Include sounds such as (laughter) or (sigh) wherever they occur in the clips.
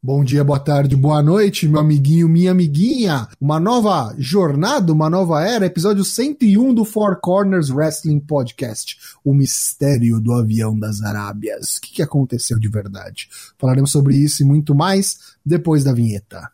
Bom dia, boa tarde, boa noite, meu amiguinho, minha amiguinha. Uma nova jornada, uma nova era, episódio 101 do Four Corners Wrestling Podcast. O mistério do avião das Arábias. O que, que aconteceu de verdade? Falaremos sobre isso e muito mais depois da vinheta.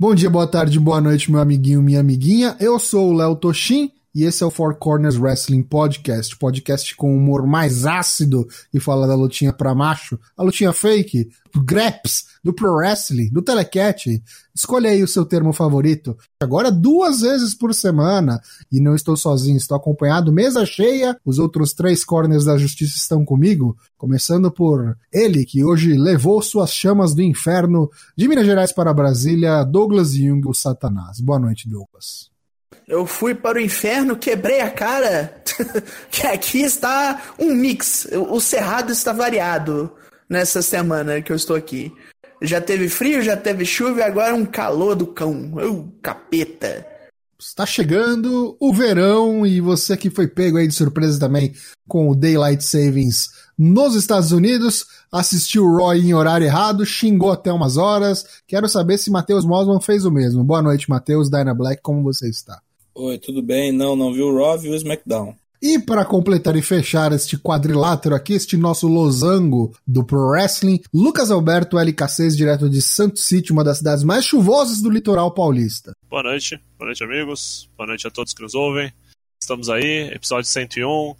Bom dia, boa tarde, boa noite, meu amiguinho, minha amiguinha. Eu sou o Léo Toshin e esse é o Four Corners Wrestling Podcast, podcast com humor mais ácido e fala da lutinha pra macho, a lutinha fake, do Greps, do Pro Wrestling, do Telecat. Escolha aí o seu termo favorito. Agora duas vezes por semana e não estou sozinho, estou acompanhado, mesa cheia. Os outros três corners da justiça estão comigo, começando por ele que hoje levou suas chamas do inferno de Minas Gerais para Brasília, Douglas Jung, o Satanás. Boa noite, Douglas. Eu fui para o inferno, quebrei a cara. (laughs) que aqui está um mix. O cerrado está variado nessa semana que eu estou aqui. Já teve frio, já teve chuva e agora um calor do cão. Eu, capeta. Está chegando o verão e você que foi pego aí de surpresa também com o Daylight Savings nos Estados Unidos, assistiu o Roy em horário errado, xingou até umas horas. Quero saber se Matheus Mosman fez o mesmo. Boa noite, Matheus. Dyna Black, como você está? Oi, tudo bem? Não, não viu o Raw, viu o SmackDown. E para completar e fechar este quadrilátero aqui, este nosso losango do Pro Wrestling, Lucas Alberto LK6, direto de Santo City, uma das cidades mais chuvosas do litoral paulista. Boa noite, boa noite amigos, boa noite a todos que nos ouvem. Estamos aí, episódio 101,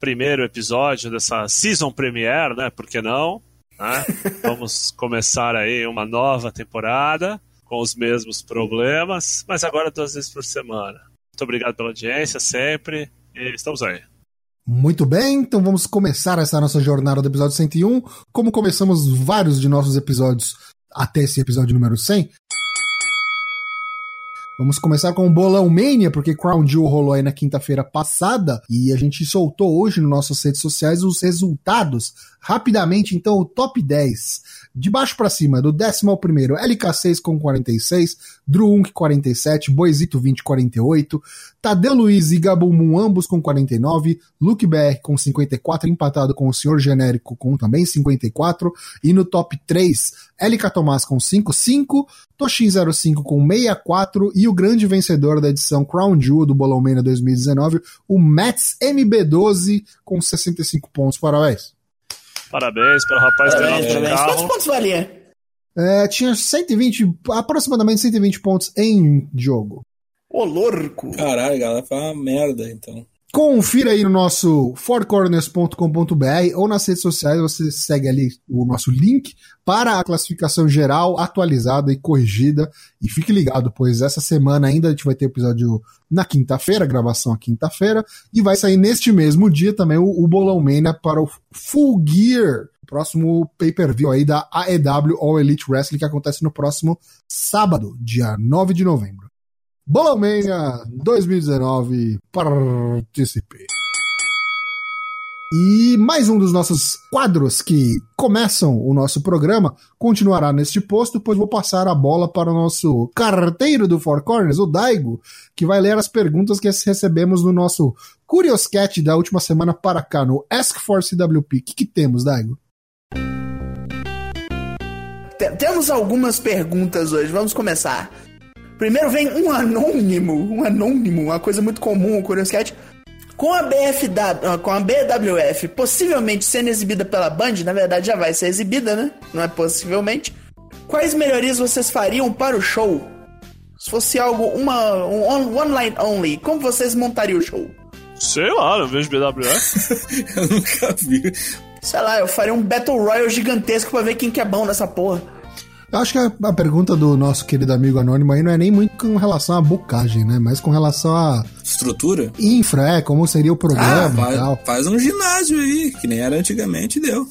primeiro episódio dessa season premiere, né? Por que não? Né? (laughs) Vamos começar aí uma nova temporada com os mesmos problemas, mas agora duas vezes por semana. Muito obrigado pela audiência sempre e estamos aí. Muito bem, então vamos começar essa nossa jornada do episódio 101. Como começamos vários de nossos episódios até esse episódio número 100, Vamos começar com o Bolão Mania, porque Crown Jewel rolou aí na quinta-feira passada e a gente soltou hoje nas nossas redes sociais os resultados. Rapidamente, então, o top 10. De baixo para cima, do décimo ao primeiro, LK6 com 46, Drew 1 47, Boisito 20 48, Tadeu Luiz e Gabumum ambos com 49, Luke BR com 54, empatado com o Senhor Genérico com também 54, e no top 3, LK Tomás com 55, Toshin05 com 64 e o grande vencedor da edição Crown Jewel do Bolão Mania 2019, o Mets MB12 com 65 pontos. Parabéns. Parabéns pelo rapaz parabéns, parabéns. Quantos pontos valia? É, tinha 120, aproximadamente 120 pontos em jogo. Ô, louco! Caralho, galera, foi uma merda, então. Confira aí no nosso fourcorners.com.br ou nas redes sociais, você segue ali o nosso link para a classificação geral atualizada e corrigida. E fique ligado, pois essa semana ainda a gente vai ter episódio na quinta-feira, gravação a quinta-feira, e vai sair neste mesmo dia também o, o Bolão Mania para o Full Gear, próximo pay-per-view aí da AEW All Elite Wrestling que acontece no próximo sábado, dia 9 de novembro. Bolomania 2019, participei. E mais um dos nossos quadros que começam o nosso programa continuará neste posto, pois vou passar a bola para o nosso carteiro do Four Corners, o Daigo, que vai ler as perguntas que recebemos no nosso Curioscat da última semana para cá, no Ask for CWP. O que, que temos, Daigo? Temos algumas perguntas hoje, vamos começar. Primeiro vem um anônimo, um anônimo, uma coisa muito comum, o Curioscat. Com a BFW, com a BWF possivelmente sendo exibida pela Band, na verdade já vai ser exibida, né? Não é possivelmente. Quais melhorias vocês fariam para o show? Se fosse algo, uma, um one line only, como vocês montariam o show? Sei lá, não vejo BWF. (laughs) eu nunca vi. Sei lá, eu faria um Battle Royale gigantesco pra ver quem que é bom nessa porra. Eu acho que a, a, pergunta do nosso querido amigo anônimo aí não é nem muito com relação à bocagem, né? Mas com relação à. Estrutura? Infra, é, como seria o programa ah, faz, e tal. Faz um ginásio aí, que nem era antigamente deu.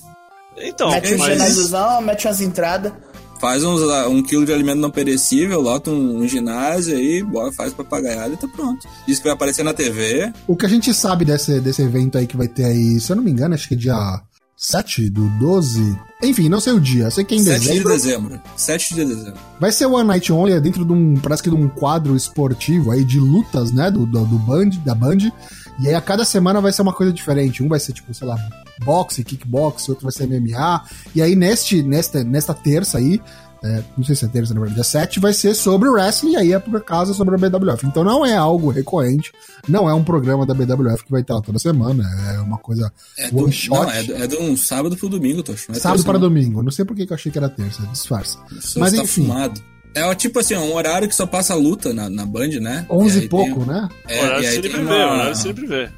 Então, mete mas... um ginásiozão, mete umas entradas. Faz uns, um quilo de alimento não perecível, lota um, um ginásio aí, bora, faz papagaiada e tá pronto. Diz que vai aparecer na TV. O que a gente sabe desse, desse evento aí que vai ter aí, se eu não me engano, acho que é dia 7 do 12. Enfim, não sei o dia. Sei que é em 7 de dezembro. dezembro. 7 de dezembro. Vai ser One Night Only é dentro de um. Parece que de um quadro esportivo aí de lutas, né? Do, do, do Band, da Band. E aí a cada semana vai ser uma coisa diferente. Um vai ser, tipo, sei lá, boxe, kickbox, outro vai ser MMA. E aí neste, nesta, nesta terça aí. É, não sei se é terça, na verdade, dia 7 vai ser sobre o wrestling, e aí é por causa sobre a BWF. Então não é algo recorrente, não é um programa da BWF que vai estar lá toda semana, é uma coisa É do, one shot. não, é, do, é de um sábado pro domingo, Tocho. É Sábado terça, para não. domingo. Não sei por que eu achei que era terça, disfarça. Você Mas tá enfim. fumado. É tipo assim, um horário que só passa luta na, na Band, né? 11 E e pouco, tem- né? É, horário e aí sempre tem vê, uma- horário sempre vê.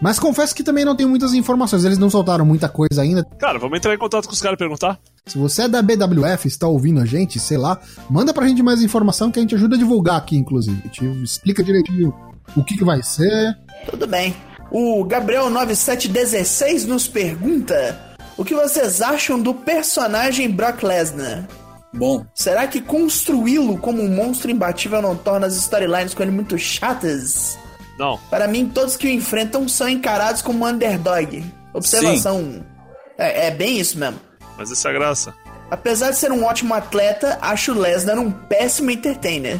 Mas confesso que também não tem muitas informações. Eles não soltaram muita coisa ainda. Cara, vamos entrar em contato com os caras e perguntar? Se você é da BWF, está ouvindo a gente, sei lá, manda pra gente mais informação que a gente ajuda a divulgar aqui, inclusive. A gente explica direitinho o que, que vai ser. Tudo bem. O Gabriel9716 nos pergunta: O que vocês acham do personagem Brock Lesnar? Bom, Será que construí-lo como um monstro imbatível não torna as storylines com ele muito chatas? Não. Para mim, todos que o enfrentam são encarados como underdog. Observação. É, é bem isso mesmo. Mas essa é a graça. Apesar de ser um ótimo atleta, acho o Lesnar um péssimo entertainer.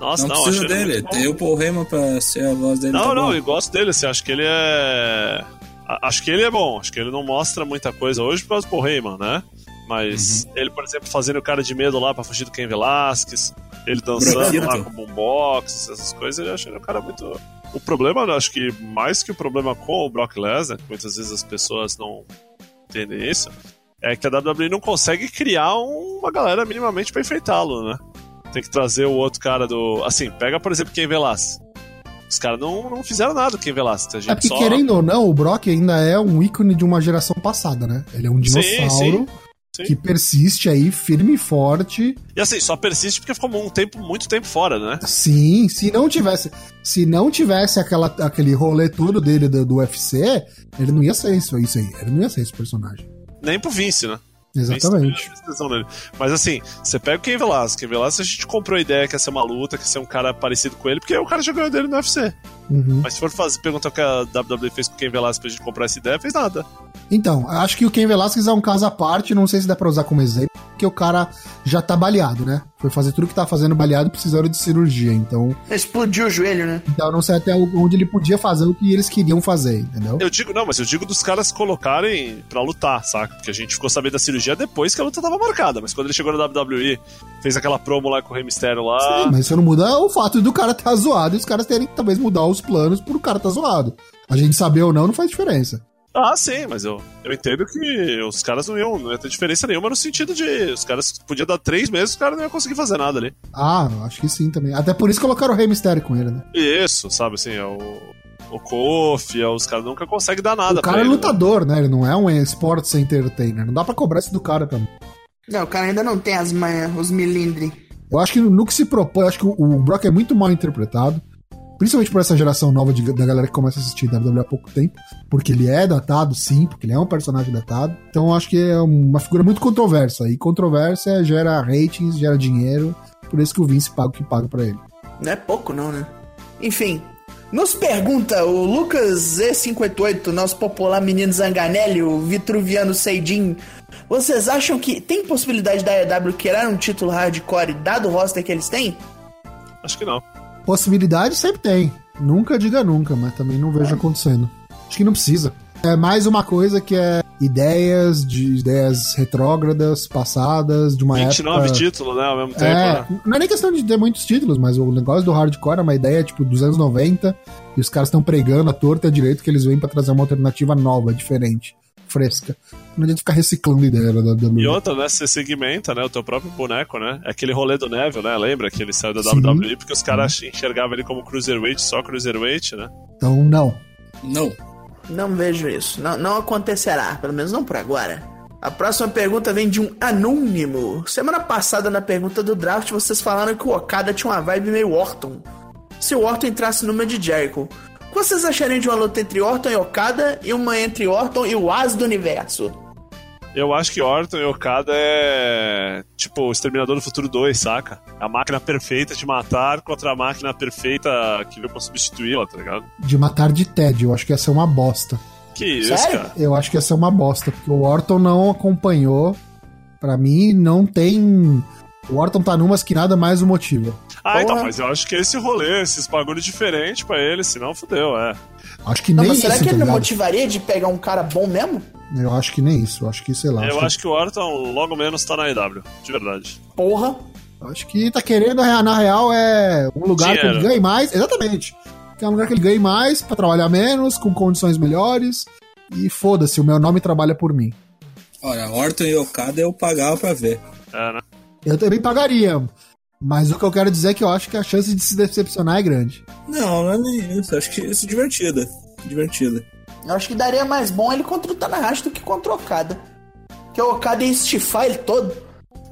Nossa, não, não, precisa dele. Tem o Paul Heyman pra ser a voz dele. Não, tá não, bom. eu gosto dele, assim, acho que ele é. Acho que ele é bom, acho que ele não mostra muita coisa hoje por causa do Paul Heyman, né? Mas ele, por exemplo, fazendo o cara de medo lá pra fugir do Ken Velasquez, ele dançando lá com boombox, essas coisas, eu acho ele um cara muito. O problema, eu acho que mais que o problema com o Brock Lesnar, que muitas vezes as pessoas não entendem isso, é que a WWE não consegue criar uma galera minimamente pra enfrentá-lo, né? Tem que trazer o outro cara do. Assim, pega, por exemplo, Ken Velasquez. Os caras não, não fizeram nada com Velasquez. A gente É porque, só... querendo ou não, o Brock ainda é um ícone de uma geração passada, né? Ele é um dinossauro sim, sim. Que persiste aí, firme e forte. E assim, só persiste porque ficou um tempo, muito tempo fora, né? Sim, se não tivesse, se não tivesse aquela, aquele rolê todo dele do, do UFC, ele não ia ser isso, isso aí. Ele não ia ser esse personagem. Nem pro Vince, né? Exatamente. Nele. Mas assim, você pega o Ken Velasquez. Ken Velasquez a gente comprou a ideia que ia ser uma luta, que ia ser um cara parecido com ele, porque o cara já ganhou dele no UFC. Uhum. Mas se for fazer, perguntar o que a WWE fez com o Ken Velasquez pra gente comprar essa ideia, fez nada. Então, acho que o Ken Velasquez é um caso à parte, não sei se dá pra usar como exemplo, porque o cara já tá baleado, né? Foi fazer tudo que tá fazendo baleado precisando de cirurgia, então, Explodiu o joelho, né? então eu não sei até onde ele podia fazer o que eles queriam fazer, entendeu? Eu digo, não, mas eu digo dos caras colocarem pra lutar, saca? Porque a gente ficou sabendo da cirurgia depois que a luta tava marcada. Mas quando ele chegou na WWE, fez aquela promo lá com o Rey Mysterio lá. Sim, mas isso não muda o fato do cara tá zoado e os caras terem que talvez mudar os planos por o cara tá zoado. A gente saber ou não não faz diferença. Ah, sim, mas eu, eu entendo que os caras não iam, não ia ter diferença nenhuma no sentido de os caras podiam dar três meses, os caras não iam conseguir fazer nada ali. Ah, acho que sim também. Até por isso colocaram o Rei Mistério com ele, né? Isso, sabe assim, é o, o Kofi, é, os caras nunca conseguem dar nada o cara é ele, né? lutador, né? Ele não é um sports entertainer. Não dá pra cobrar isso do cara também. Não, o cara ainda não tem as manhas, os milindres. Eu acho que no que se propõe, eu acho que o, o Brock é muito mal interpretado. Principalmente por essa geração nova de- da galera que começa a assistir WWE há pouco tempo. Porque ele é datado, sim, porque ele é um personagem datado. Então eu acho que é uma figura muito controversa. E controvérsia gera ratings, gera dinheiro. Por isso que o Vince paga o que paga pra ele. Não é pouco, não, né? Enfim. Nos pergunta o Lucas Z58, nosso popular menino Zanganelli, o Vitruviano Seidin. Vocês acham que tem possibilidade da EW criar um título hardcore dado o roster que eles têm? Acho que não. Possibilidade sempre tem. Nunca diga nunca, mas também não vejo acontecendo. Acho que não precisa. É mais uma coisa que é ideias de ideias retrógradas, passadas, de uma 29 época... títulos, né, ao mesmo tempo, É, né? não é nem questão de ter muitos títulos, mas o negócio do hardcore é uma ideia, tipo, dos anos 90, e os caras estão pregando a torta direito que eles vêm pra trazer uma alternativa nova, diferente, fresca. Não adianta ficar reciclando ideia da E WWE. outra, né, você segmenta, né, o teu próprio boneco, né? É aquele rolê do Neville, né? Lembra que ele saiu da Sim. WWE porque os caras enxergavam ele como cruiserweight, só cruiserweight, né? Então, não. Não. Não vejo isso. Não, não acontecerá, pelo menos não por agora. A próxima pergunta vem de um anônimo. Semana passada, na pergunta do draft, vocês falaram que o Okada tinha uma vibe meio Orton. Se o Orton entrasse numa de Jericho, o que vocês achariam de uma luta entre Orton e Okada e uma entre Orton e o As do Universo? Eu acho que Orton e Okada é tipo o Exterminador do Futuro 2, saca? A máquina perfeita de matar contra a máquina perfeita que veio pra substituí-la, tá ligado? De matar de tédio, eu acho que ia ser uma bosta. Que isso, Sério? cara. Eu acho que ia ser uma bosta, porque o Orton não acompanhou. Pra mim, não tem. O Orton tá numas que nada mais o motiva. Ah, então, mas eu acho que esse rolê, esses bagulho diferente pra ele, senão fudeu, é. Acho que Não, nem mas será isso, que tá ele não ligado? motivaria de pegar um cara bom mesmo? Eu acho que nem isso. Eu acho que, sei lá. Eu acho acho que o Orton logo menos tá na EW, de verdade. Porra. que, acho que tá querendo, na real, é um lugar que Dinheiro. ele ganhe mais. Exatamente. Que é um lugar que ele ganhe mais, pra trabalhar menos, com condições melhores. E foda-se, o meu nome trabalha por mim. Olha, Orton e Okada eu pagava pra ver. É, né? Eu também pagaria. Mas o que eu quero dizer é que eu acho que a chance de se decepcionar é grande. Não, não é nem isso. Acho que isso é divertido. Divertido. Eu acho que daria mais bom ele contra o Tanahashi do que contra o Okada. Porque o Okada ia estifar ele todo.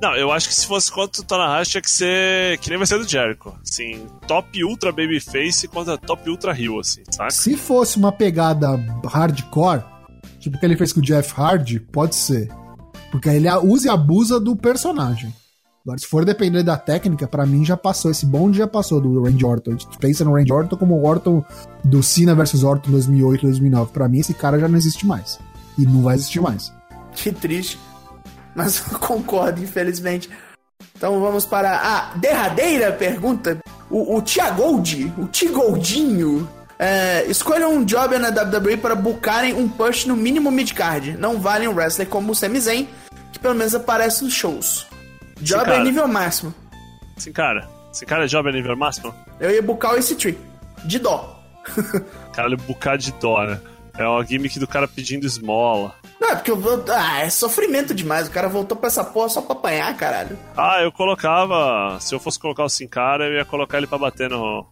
Não, eu acho que se fosse contra o Tanahashi tinha que ser que nem vai ser do Jericho. Assim, top ultra babyface contra top ultra heel, assim, saca? Se fosse uma pegada hardcore, tipo o que ele fez com o Jeff Hardy, pode ser. Porque aí ele usa e abusa do personagem. Agora, se for depender da técnica, pra mim já passou. Esse bonde já passou do Randy Orton. Pensa no Randy Orton como o Orton do Cena vs Orton 2008, 2009. Pra mim, esse cara já não existe mais. E não vai existir mais. Que triste. Mas eu concordo, infelizmente. Então vamos para a derradeira pergunta. O, o Tiagold, o Tigoldinho. É, escolham um job na WWE para bucarem um push no mínimo midcard. Não valem um wrestler como o Sami Zayn, que pelo menos aparece nos shows. Job é nível máximo. Assim, cara, esse cara é job a nível máximo? Eu ia bucar o Ace Tree. De dó. (laughs) Caralho, bucar de dó, né? É uma gimmick do cara pedindo esmola. Não, é porque eu vou. Ah, é sofrimento demais. O cara voltou pra essa porra só pra apanhar, caralho. Ah, eu colocava. Se eu fosse colocar o Sin Cara, eu ia colocar ele pra bater no.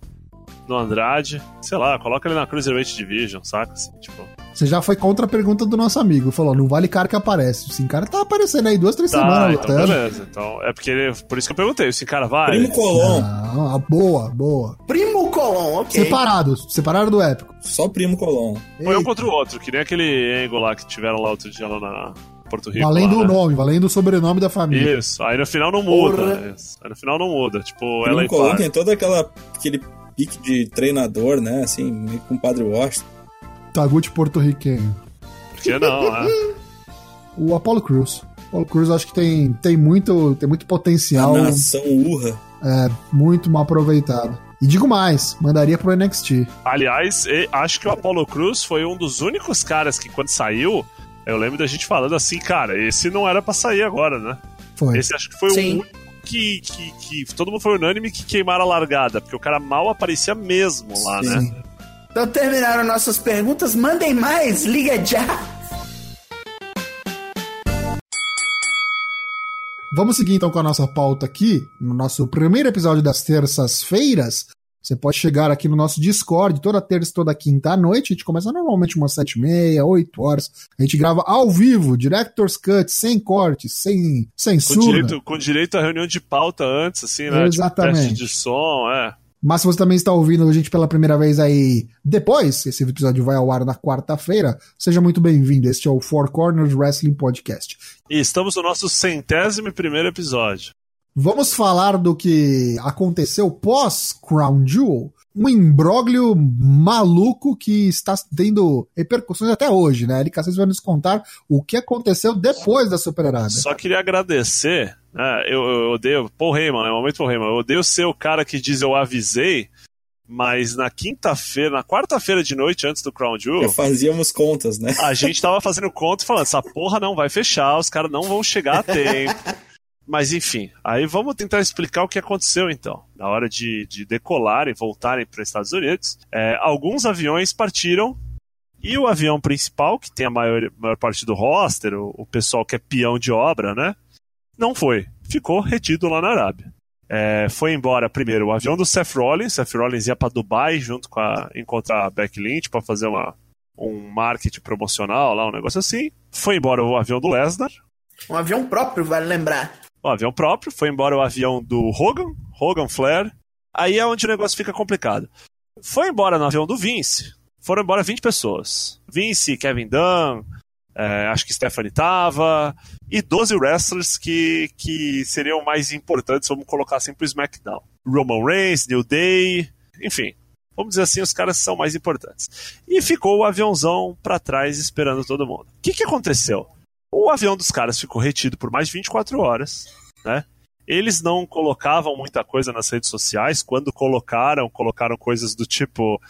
No Andrade. Sei lá, coloca ele na Cruiserweight Division, saca? Assim, tipo. Você já foi contra a pergunta do nosso amigo. Falou, não vale cara que aparece. Sim, cara tá aparecendo aí duas, três Tá, semanas então lutando. beleza. Então, é porque ele, por isso que eu perguntei, o Sin Cara vai? Primo Colom. Ah, boa, boa. Primo Colon, ok. Separados, separaram do épico. Só Primo Colom. Foi um contra o outro, que nem aquele Angle lá que tiveram lá outro dia lá na Porto Rico. Valendo lá, o né? nome, valendo o sobrenome da família. Isso, aí no final não muda. Aí no final não muda. Tipo, ela Primo e Colom par. tem todo aquela, aquele pique de treinador, né? Assim, meio com o Padre Washington. Taguchi porto-riquenho. Por que não, né? O Apollo Cruz. Apollo Cruz eu acho que tem, tem, muito, tem muito A potencial, nação urra. é, muito mal aproveitado. E digo mais, mandaria pro NXT. Aliás, e- acho que o Apollo Cruz foi um dos únicos caras que quando saiu, eu lembro da gente falando assim, cara, esse não era pra sair agora, né? Foi. Esse acho que foi Sim. o único que, que, que todo mundo foi unânime que queimaram a largada, porque o cara mal aparecia mesmo lá, né? Então terminaram nossas perguntas. Mandem mais, liga já. Vamos seguir então com a nossa pauta aqui, no nosso primeiro episódio das terças-feiras. Você pode chegar aqui no nosso Discord toda terça e toda quinta à noite. A gente começa normalmente umas sete e meia, oito horas. A gente grava ao vivo, Director's Cut, sem cortes, sem Com censura. direito, com direito à reunião de pauta antes, assim, né? Exatamente. Tipo, teste de som, é. Mas se você também está ouvindo a gente pela primeira vez aí depois, esse episódio vai ao ar na quarta-feira, seja muito bem-vindo. Este é o Four Corners Wrestling Podcast. E estamos no nosso centésimo primeiro episódio. Vamos falar do que aconteceu pós Crown Jewel. Um imbróglio maluco que está tendo repercussões até hoje, né? Eric Cassis vai nos contar o que aconteceu depois da supererada. Só queria agradecer, né? Eu, eu odeio. Paul Heyman, é o momento Paul Heyman. Eu odeio ser o cara que diz eu avisei, mas na quinta-feira, na quarta-feira de noite, antes do Crown Jewel, fazíamos contas, né? a gente tava fazendo conta e falando: essa porra não vai fechar, os caras não vão chegar a (laughs) tempo. Mas enfim, aí vamos tentar explicar o que aconteceu então. Na hora de, de decolarem, voltarem para os Estados Unidos, é, alguns aviões partiram e o avião principal, que tem a maior, maior parte do roster, o, o pessoal que é peão de obra, né? Não foi. Ficou retido lá na Arábia. É, foi embora primeiro o avião do Seth Rollins. Seth Rollins ia para Dubai junto com a encontrar a Becky Lynch para fazer uma, um marketing promocional lá, um negócio assim. Foi embora o avião do Lesnar, Um avião próprio, vale lembrar. O avião próprio, foi embora o avião do Hogan, Hogan Flair. Aí é onde o negócio fica complicado. Foi embora no avião do Vince, foram embora 20 pessoas. Vince, Kevin Dunn, é, acho que Stephanie tava, e 12 wrestlers que, que seriam mais importantes, vamos colocar assim, pro SmackDown. Roman Reigns, New Day, enfim. Vamos dizer assim, os caras são mais importantes. E ficou o aviãozão para trás esperando todo mundo. O que, que aconteceu? O avião dos caras ficou retido por mais de 24 horas, né? Eles não colocavam muita coisa nas redes sociais. Quando colocaram, colocaram coisas do tipo.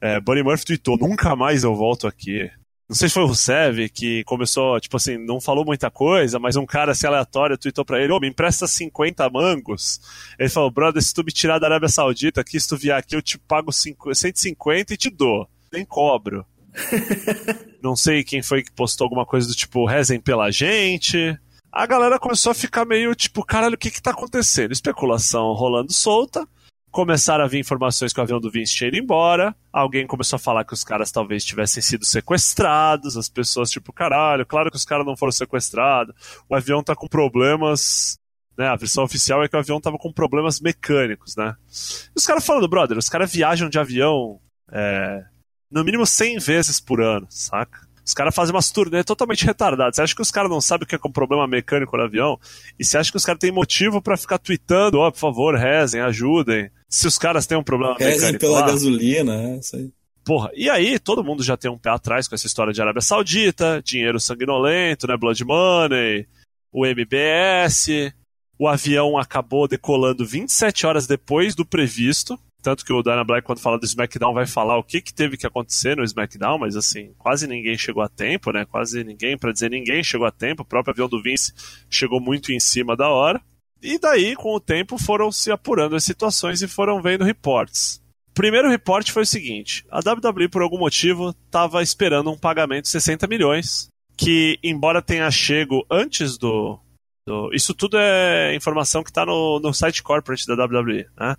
É, Bunny Murphy tweetou: Nunca mais eu volto aqui. Não sei se foi o Rusev que começou, tipo assim, não falou muita coisa, mas um cara assim aleatório tweetou pra ele: Ô, oh, me empresta 50 mangos. Ele falou: Brother, se tu me tirar da Arábia Saudita aqui, se tu vier aqui, eu te pago 150 e te dou. Nem cobro. (laughs) não sei quem foi que postou alguma coisa do tipo: rezem pela gente a galera começou a ficar meio tipo, caralho, o que que tá acontecendo? Especulação rolando solta. Começaram a vir informações que o avião do Vince tinha ido embora. Alguém começou a falar que os caras talvez tivessem sido sequestrados. As pessoas, tipo, caralho, claro que os caras não foram sequestrados. O avião tá com problemas. Né? A versão oficial é que o avião tava com problemas mecânicos, né? E os caras falando, brother, os caras viajam de avião é, no mínimo 100 vezes por ano, saca? Os caras fazem umas turnê totalmente retardadas. Você acha que os caras não sabem o que é um problema mecânico no avião? E você acha que os caras têm motivo para ficar tweetando, ó, oh, por favor, rezem, ajudem. Se os caras têm um problema rezem mecânico. Rezem pela lá, gasolina, é isso aí. Porra, e aí todo mundo já tem um pé atrás com essa história de Arábia Saudita, dinheiro sanguinolento, né, Blood Money, o MBS, o avião acabou decolando 27 horas depois do previsto, tanto que o Dana Black, quando fala do SmackDown, vai falar o que, que teve que acontecer no SmackDown, mas assim, quase ninguém chegou a tempo, né? Quase ninguém, para dizer ninguém chegou a tempo. O próprio avião do Vince chegou muito em cima da hora. E daí, com o tempo, foram se apurando as situações e foram vendo reportes. O primeiro reporte foi o seguinte: a WWE, por algum motivo, estava esperando um pagamento de 60 milhões, que, embora tenha chego antes do. do isso tudo é informação que está no, no site corporate da WWE, né?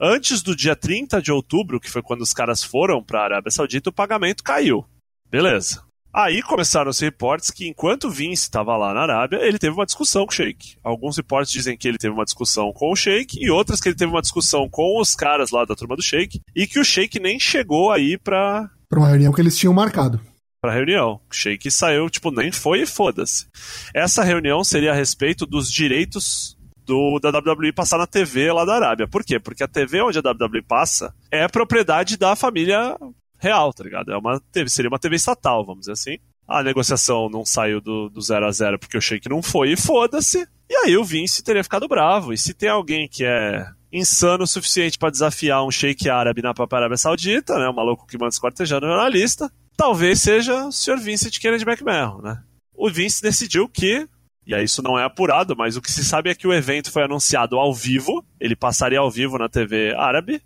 Antes do dia 30 de outubro, que foi quando os caras foram para a Arábia Saudita, o pagamento caiu. Beleza. Aí começaram os reportes que enquanto Vince estava lá na Arábia, ele teve uma discussão com o Sheik. Alguns reportes dizem que ele teve uma discussão com o Sheik e outras que ele teve uma discussão com os caras lá da turma do Sheik e que o Sheik nem chegou aí pra para uma reunião que eles tinham marcado. Pra reunião. O Sheik saiu, tipo, nem foi e foda-se. Essa reunião seria a respeito dos direitos do, da WWE passar na TV lá da Arábia. Por quê? Porque a TV onde a WWE passa é propriedade da família real, tá ligado? É uma TV, seria uma TV estatal, vamos dizer assim. A negociação não saiu do, do 0 a 0 porque o Sheik não foi e foda-se. E aí o Vince teria ficado bravo. E se tem alguém que é insano o suficiente para desafiar um Sheik árabe na própria Arábia Saudita, né? Um maluco que manda esquartejar no jornalista, talvez seja o Sr. Vincent Kennedy McMahon, né? O Vince decidiu que e aí isso não é apurado, mas o que se sabe é que o evento foi anunciado ao vivo, ele passaria ao vivo na TV árabe,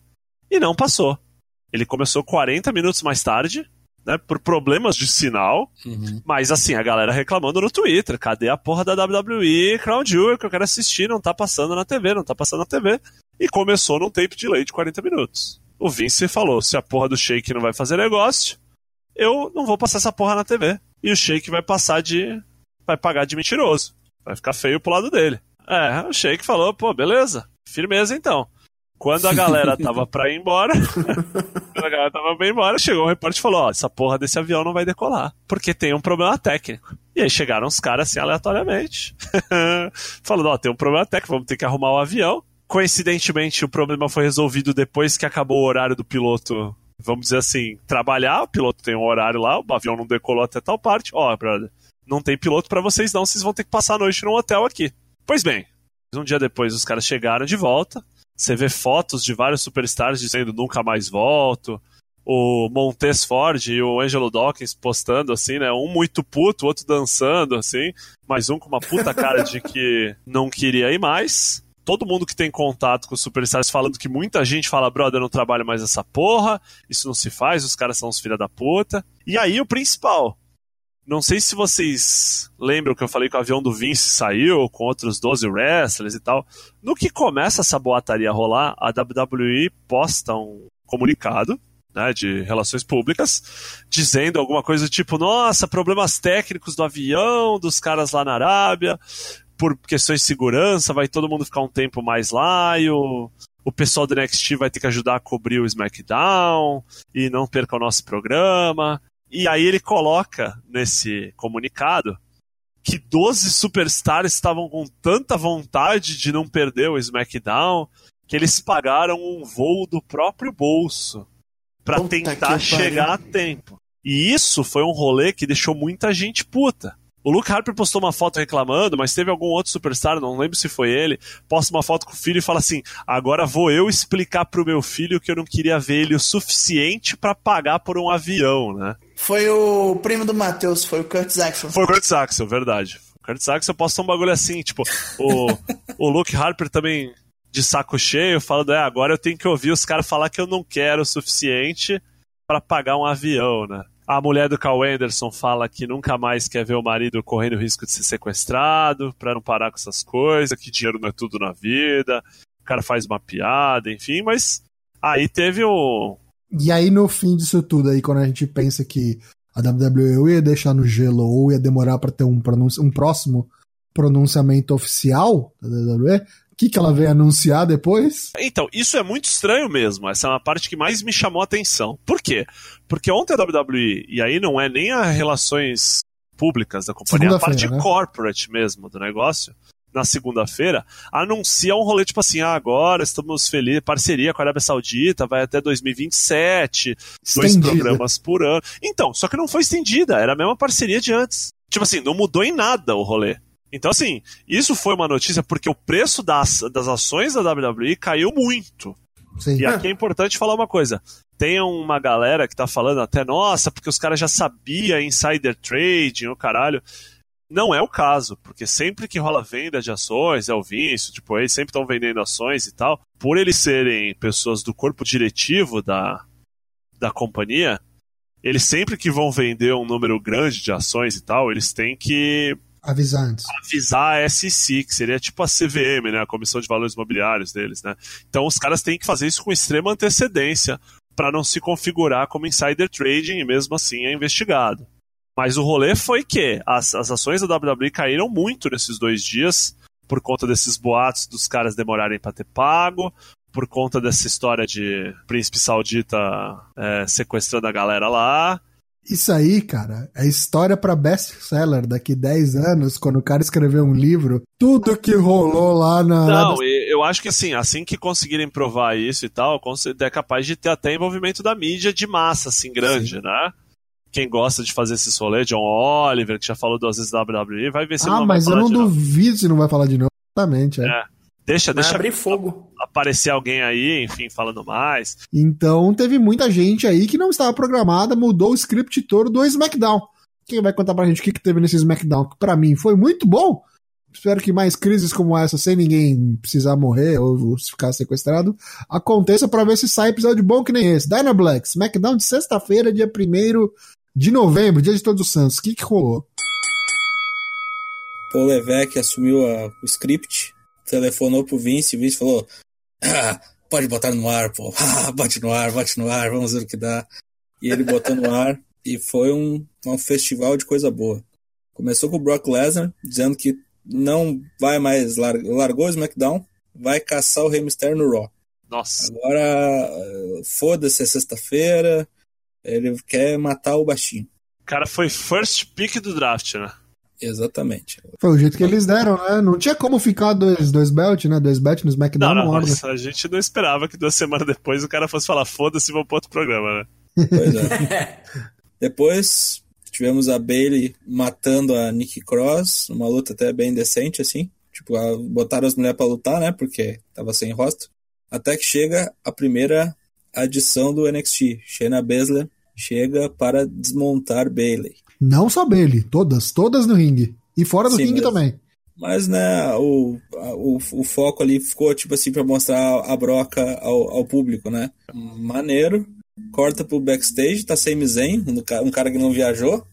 e não passou. Ele começou 40 minutos mais tarde, né, por problemas de sinal, uhum. mas assim, a galera reclamando no Twitter, cadê a porra da WWE Crown Jewel que eu quero assistir, não tá passando na TV, não tá passando na TV. E começou num tape de lei de 40 minutos. O Vince falou, se a porra do Shake não vai fazer negócio, eu não vou passar essa porra na TV. E o Shake vai passar de vai pagar de mentiroso. Vai ficar feio pro lado dele. É, o Sheik falou, pô, beleza, firmeza então. Quando a galera (laughs) tava pra ir embora, (laughs) quando a galera tava pra ir embora, chegou um repórter e falou: Ó, essa porra desse avião não vai decolar, porque tem um problema técnico. E aí chegaram os caras assim aleatoriamente, (laughs) falando: Ó, tem um problema técnico, vamos ter que arrumar o avião. Coincidentemente, o problema foi resolvido depois que acabou o horário do piloto, vamos dizer assim, trabalhar. O piloto tem um horário lá, o avião não decolou até tal parte. Ó, brother, não tem piloto para vocês não, vocês vão ter que passar a noite num hotel aqui. Pois bem, um dia depois os caras chegaram de volta, você vê fotos de vários superstars dizendo nunca mais volto, o Montes Ford e o Angelo Dawkins postando assim, né, um muito puto, o outro dançando assim, mais um com uma puta cara de que (laughs) não queria ir mais. Todo mundo que tem contato com os superstars falando que muita gente fala, brother, eu não trabalho mais essa porra, isso não se faz, os caras são os filha da puta. E aí o principal, não sei se vocês lembram que eu falei que o avião do Vince saiu com outros 12 wrestlers e tal. No que começa essa boataria a rolar, a WWE posta um comunicado né, de relações públicas, dizendo alguma coisa tipo: nossa, problemas técnicos do avião, dos caras lá na Arábia, por questões de segurança, vai todo mundo ficar um tempo mais lá e o, o pessoal do NXT vai ter que ajudar a cobrir o SmackDown e não perca o nosso programa. E aí ele coloca nesse comunicado que 12 superstars estavam com tanta vontade de não perder o SmackDown que eles pagaram um voo do próprio bolso Pra Puta tentar chegar pariu. a tempo. E isso foi um rolê que deixou muita gente puta. O Luke Harper postou uma foto reclamando, mas teve algum outro superstar, não lembro se foi ele, posta uma foto com o filho e fala assim: agora vou eu explicar pro meu filho que eu não queria ver ele o suficiente pra pagar por um avião, né? Foi o primo do Matheus, foi o Kurt Jackson. Foi o Kurt Saxon, verdade. O Kurt Saxon posta um bagulho assim, tipo, o, o Luke Harper também de saco cheio, falando, é, agora eu tenho que ouvir os caras falar que eu não quero o suficiente pra pagar um avião, né? A mulher do Carl Anderson fala que nunca mais quer ver o marido correndo risco de ser sequestrado, pra não parar com essas coisas, que dinheiro não é tudo na vida. O cara faz uma piada, enfim, mas aí teve o. E aí, no fim disso tudo, aí, quando a gente pensa que a WWE ia deixar no gelo ou ia demorar pra ter um, pronunci- um próximo pronunciamento oficial da WWE, que, que ela veio anunciar depois? Então, isso é muito estranho mesmo. Essa é uma parte que mais me chamou a atenção. Por quê? Porque ontem a WWE, e aí não é nem as relações públicas da companhia, é a parte né? corporate mesmo do negócio, na segunda-feira, anuncia um rolê tipo assim: ah, agora estamos felizes, parceria com a Arábia Saudita, vai até 2027, dois Estendida. programas por ano. Então, só que não foi estendida, era a mesma parceria de antes. Tipo assim, não mudou em nada o rolê. Então, assim, isso foi uma notícia porque o preço das, das ações da WWE caiu muito. Sim. E aqui é importante falar uma coisa. Tem uma galera que tá falando até, nossa, porque os caras já sabiam insider trading, o caralho. Não é o caso, porque sempre que rola venda de ações, é o Vince, tipo, eles sempre estão vendendo ações e tal. Por eles serem pessoas do corpo diretivo da, da companhia, eles sempre que vão vender um número grande de ações e tal, eles têm que Avisar antes. avisar a SEC, que seria tipo a CVM, né, a Comissão de Valores Imobiliários deles, né? Então os caras têm que fazer isso com extrema antecedência para não se configurar como insider trading e mesmo assim é investigado. Mas o rolê foi que as, as ações da WWE caíram muito nesses dois dias por conta desses boatos dos caras demorarem para ter pago, por conta dessa história de príncipe saudita é, sequestrando a galera lá. Isso aí, cara, é história pra best-seller daqui 10 anos, quando o cara escrever um livro, tudo que rolou lá na. Não, e eu acho que assim, assim que conseguirem provar isso e tal, é capaz de ter até envolvimento da mídia de massa, assim, grande, né? Quem gosta de fazer esses rolês, John Oliver, que já falou duas vezes WWE, vai ver se ele ah, não mas vai eu falar não de novo. duvido se não vai falar de novo. Exatamente, é. É. Deixa, Vai deixa abrir fogo. aparecer alguém aí, enfim, falando mais. Então teve muita gente aí que não estava programada, mudou o script todo do SmackDown. Quem vai contar pra gente o que, que teve nesse SmackDown? Que pra mim foi muito bom. Espero que mais crises como essa, sem ninguém precisar morrer ou ficar sequestrado, aconteça pra ver se sai episódio bom que nem esse. Dyna Black, SmackDown de sexta-feira, dia 1 de novembro, dia de Todos os Santos. O que, que rolou? Paul Levesque assumiu a- o script, telefonou pro Vince, o Vince falou: ah, pode botar no ar, pô, (laughs) ah, bote no ar, bote no ar, vamos ver o que dá. E ele botou no ar e foi um, um festival de coisa boa. Começou com o Brock Lesnar, dizendo que não vai mais, lar largou o SmackDown, vai caçar o Rey Mysterio no Raw. Nossa, Agora, foda-se, é sexta-feira, ele quer matar o baixinho. o cara foi first pick do draft, né? Exatamente. Foi o jeito que eles deram, né? Não tinha como ficar dois, dois belt, né? Dois belt no SmackDown Não, não, mas a gente não esperava que duas semanas depois o cara fosse falar foda-se, vou pro outro programa, né? Pois é. (laughs) Depois tivemos a Bailey matando a Nikki Cross, uma luta até bem decente, assim. Tipo, botaram as mulheres pra lutar, né? Porque tava sem rosto. Até que chega a primeira adição do NXT. Shayna Baszler chega para desmontar Bailey. Não só Bailey, todas, todas no ringue. E fora do Sim, ringue mas- também. Mas, né, o, o, o foco ali ficou, tipo assim, pra mostrar a broca ao, ao público, né? Maneiro. Corta pro backstage, tá Sami Zayn, um ca- cara que não viajou.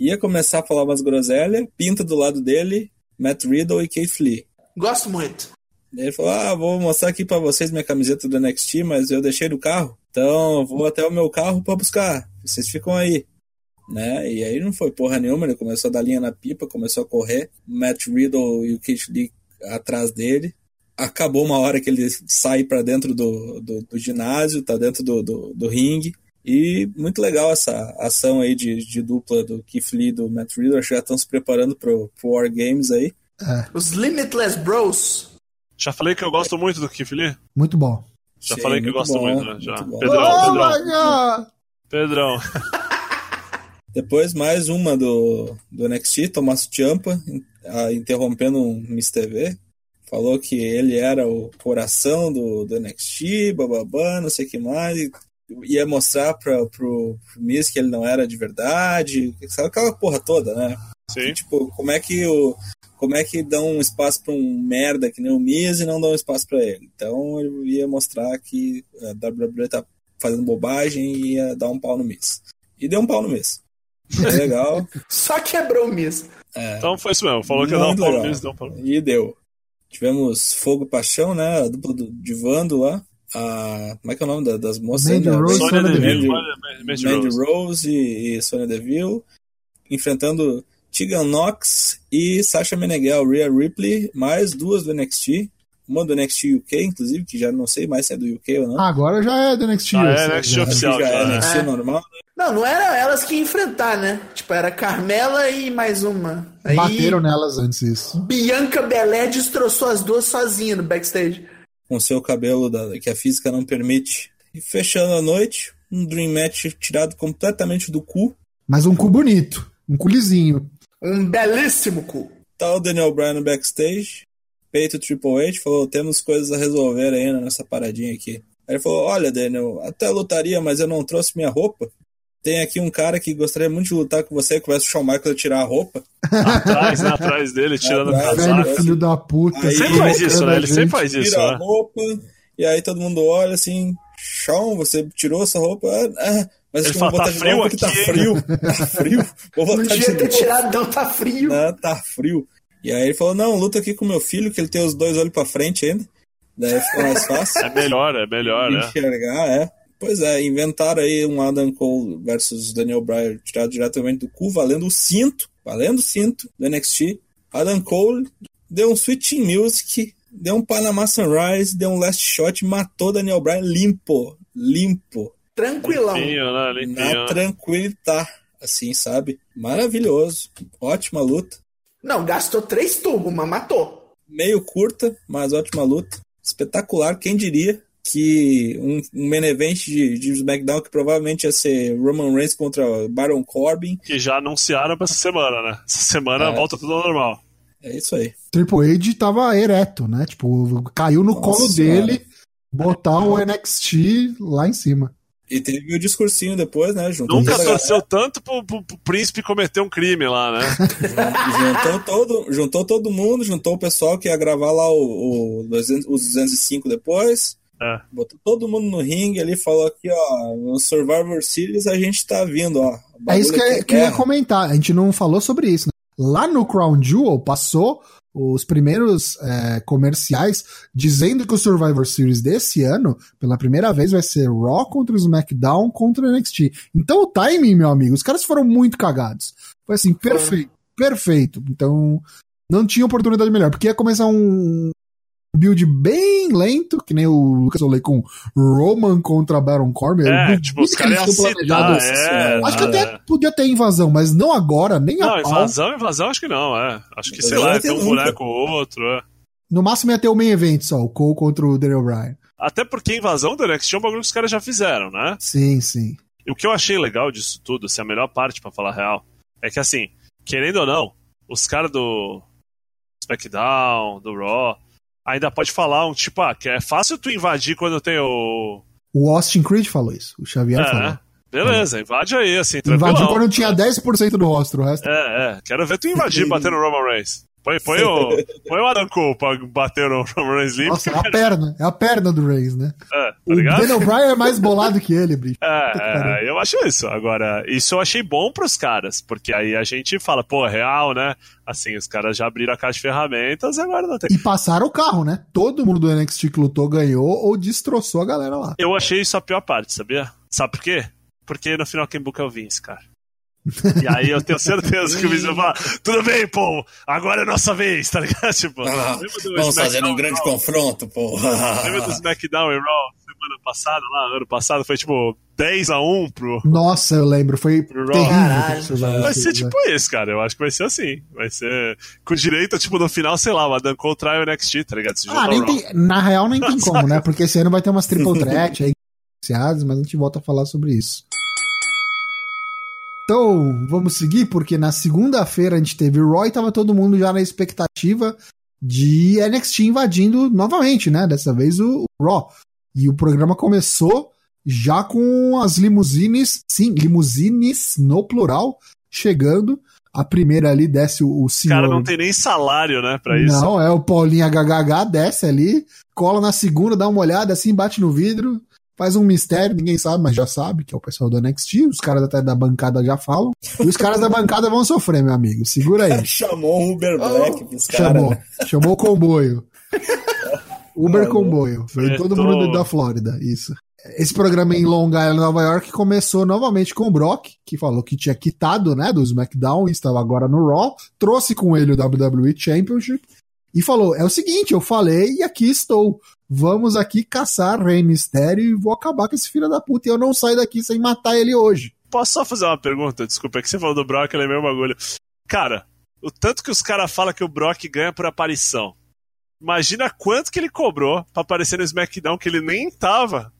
Ia começar a falar umas groselhas, pinta do lado dele, Matt Riddle e Keith Lee. Gosto muito. Ele falou: Ah, vou mostrar aqui pra vocês minha camiseta do NXT, mas eu deixei no carro. Então vou até o meu carro pra buscar. Vocês ficam aí. Né? E aí não foi porra nenhuma, ele começou a dar linha na pipa, começou a correr. Matt Riddle e o Keith Lee atrás dele. Acabou uma hora que ele sai pra dentro do, do, do ginásio, tá dentro do, do, do ringue. E muito legal essa ação aí de, de dupla do Keith Lee e do Matt Riddle. Acho que já estão se preparando pro, pro War Games aí. Os Limitless Bros. Já falei que eu gosto muito do Keith Lee. Muito bom. Já Sim, falei que muito gosto bom, muito, né? Já. muito. Pedrão, oh Pedrão. my god! Pedrão. (laughs) Depois mais uma do, do NXT, Tommaso Ciampa, in- interrompendo um Miss TV. Falou que ele era o coração do, do NXT, bababá, não sei o que mais. e Ia mostrar pra, pro, pro Miz que ele não era de verdade. Sabe aquela porra toda, né? Sim. Tipo, como é que o. Como é que dão um espaço pra um merda que nem o Miz e não dão espaço pra ele? Então ele ia mostrar que a WWE tá fazendo bobagem e ia dar um pau no Miz. E deu um pau no Miz. Foi legal. Só quebrou o Miss. É, Então foi isso mesmo. Falou que ia dar um pau. Miz, deu um pau e deu. Tivemos Fogo e Paixão, né? A dupla do, de Vando lá. A, como é que é o nome da- das moças? Mandy né? Rose, Sônia Sonya Deville. Mandy- Mandy Mandy Rose. Rose e, e Sonya Deville enfrentando Tegan Knox e Sasha Meneghel, Rhea Ripley, mais duas do NXT. Uma do NXT UK, inclusive, que já não sei mais se é do UK ou não. Agora já é do NXT. Ah, é, NXT já. oficial. já é já, né? NXT É. normal. Não, não era elas que iam enfrentar, né? Tipo, era Carmela e mais uma. Aí Bateram nelas antes isso. Bianca Belé destroçou as duas sozinha no backstage. com seu cabelo da- que a física não permite. E fechando a noite, um Dream Match tirado completamente do cu. Mas um cu bonito. Um culizinho. Um belíssimo cu. Tá o Daniel Bryan no backstage, peito Triple H, falou, temos coisas a resolver ainda nessa paradinha aqui. Aí ele falou, olha Daniel, até lutaria, mas eu não trouxe minha roupa. Tem aqui um cara que gostaria muito de lutar com você, começa o Shawn Michaels a tirar a roupa. Atrás, né? Atrás dele, (laughs) tirando o Atrás, casaco. Velho filho da puta. Aí- Sempre faz isso, né? a Ele sempre faz isso, tira a né? roupa, e aí todo mundo olha assim, Shawn, você tirou essa roupa? Ah, mas Ele que fala, vou botar "Tá de frio novo tá aqui, hein?" frio. Tá frio. (laughs) Vou Não botar de devia ter tirado, não, tá frio. Não, tá frio. E aí ele falou, não, luta aqui com meu filho, que ele tem os dois olhos pra frente ainda. Daí fica mais (laughs) fácil É melhor, é melhor, né? enxergar, é. Pois é, inventaram aí um Adam Cole versus Daniel Bryan tirado diretamente do cu, valendo o cinto, valendo o cinto do NXT. Adam Cole deu um Switching Music, deu um Panama Sunrise, deu um Last Shot, matou Daniel Bryan limpo, limpo, Tranquilão. Limpinho, né? Limpinho. na né? tranquilidade, assim, sabe? Maravilhoso, ótima luta. Não, gastou três tubos, mas matou. meio curta, mas ótima luta. Espetacular, quem diria que um, um main event de, de SmackDown que provavelmente ia ser Roman Reigns contra Baron Corbin. Que já anunciaram pra essa semana, né? Essa semana É. volta tudo ao normal. É isso aí. Triple H tava ereto, né? Tipo, caiu no Nossa colo dele botar o NXT lá em cima. E teve o discursinho depois, né? Juntou, Nunca torceu tanto pro, pro- pro príncipe cometer um crime lá, né? (laughs) juntou, todo, juntou todo mundo, juntou o pessoal que ia gravar lá o, o 200 os 205 depois. É. Botou todo mundo no ringue ali, falou aqui, ó, no Survivor Series a gente tá vindo, ó. É isso que, eu- aqui que eu ia guerra. comentar. A gente não falou sobre isso. né? Lá no Crown Jewel passou os primeiros é, comerciais dizendo que o Survivor Series desse ano, pela primeira vez, vai ser Raw contra o SmackDown contra o NXT. Então o timing, meu amigo, os caras foram muito cagados. Foi assim, perfeito, perfeito. Então não tinha oportunidade melhor, porque ia começar um build bem lento, que nem o Lucas falei com Roman contra Baron Corbin. Eu É, tipo, os que caras iam tenham planejado aceitar, isso. é. Acho que é. até podia ter invasão, mas não agora, nem a Não, invasão, invasão acho que não, é. Acho que, sei lá, não tem um boneco ou outro, é. No máximo ia ter o main event só, o Cole contra o Daniel Bryan. Até porque invasão do NXT é um bagulho que os caras já fizeram, né? Sim, sim. E o que eu achei legal disso tudo, assim, a melhor parte, pra falar a real, é que, assim, querendo ou não, os caras do SmackDown, do Raw, ainda pode falar um tipo, ah, que é fácil tu invadir quando tem o. O Austin Creed falou isso, o Xavier É, falou. Beleza, invade aí, assim, Invadiu tranquilo. quando tinha 10% do rosto, o resto. É, é, quero ver tu invadir (laughs) batendo no Roman Reigns. Põe, põe, o, (laughs) põe o Adam Cole pra bater no Roman Reigns limpo. Nossa, é a perna, é a perna do Reigns, né? É, tá o? Daniel Bryan é mais bolado que ele, bicho. É, é, eu acho isso. Agora, isso eu achei bom pros caras, porque aí a gente fala, pô, real, né? Assim, os caras já abriram a caixa de ferramentas, agora não tem. E passaram o carro, né? Todo mundo do NXT que lutou ganhou ou destroçou a galera lá. Eu achei isso a pior parte, sabia? Sabe por quê? Porque no final quem buca é o Vince, cara. E aí eu tenho certeza que o Vince vai (laughs) falar, tudo bem, pô, agora é nossa vez, tá ligado? (laughs) Tipo, Ah, lembra do vamos fazer um grande Raw? confronto, pô. (laughs) Lembra do SmackDown e Raw semana passada, lá, ano passado, foi tipo 10 a 1 pro. Nossa, eu lembro, foi Pro Raw. terrível. Caralho. Vai ser tipo esse, cara. Eu acho que vai ser assim. Vai ser. Com direito, tipo, no final, sei lá, uma Dan Cole trai o NXT, tá ligado? Ah, nem tem, na real nem tem como, né? Porque esse ano vai ter umas triple threat aí mas a gente volta a falar sobre isso. Então, vamos seguir, porque na segunda-feira a gente teve o Roy, tava todo mundo já na expectativa de NXT invadindo novamente, né? Dessa vez o o Raw. E o programa começou já com as limusines, sim, limusines no plural, chegando. A primeira ali desce o, o O senhor. cara não tem nem salário, né, pra isso. Não, é o Paulinho HHH, desce ali, cola na segunda, dá uma olhada assim, bate no vidro, faz um mistério, ninguém sabe, mas já sabe, que é o pessoal do NXT, os caras até da bancada já falam, e os caras da bancada vão sofrer, meu amigo, segura aí. (laughs) Chamou o Uber Black pros caras. Chamou, né? chamou o comboio. Uber Maluco. comboio, É, todo mundo da Flórida, isso. Esse programa em Long Island, Nova York, começou novamente com o Brock, que falou que tinha quitado, né, do SmackDown e estava agora no Raw, trouxe com ele o WWE Championship e falou: é o seguinte, eu falei e aqui estou. Vamos aqui caçar Rey Mysterio e vou acabar com esse filho da puta. E eu não saio daqui sem matar ele hoje. Posso só fazer uma pergunta? Desculpa, é que você falou do Brock, eu lembrei um bagulho. Cara, o tanto que os caras falam que o Brock ganha por aparição. Imagina quanto que ele cobrou pra aparecer no SmackDown, que ele nem tava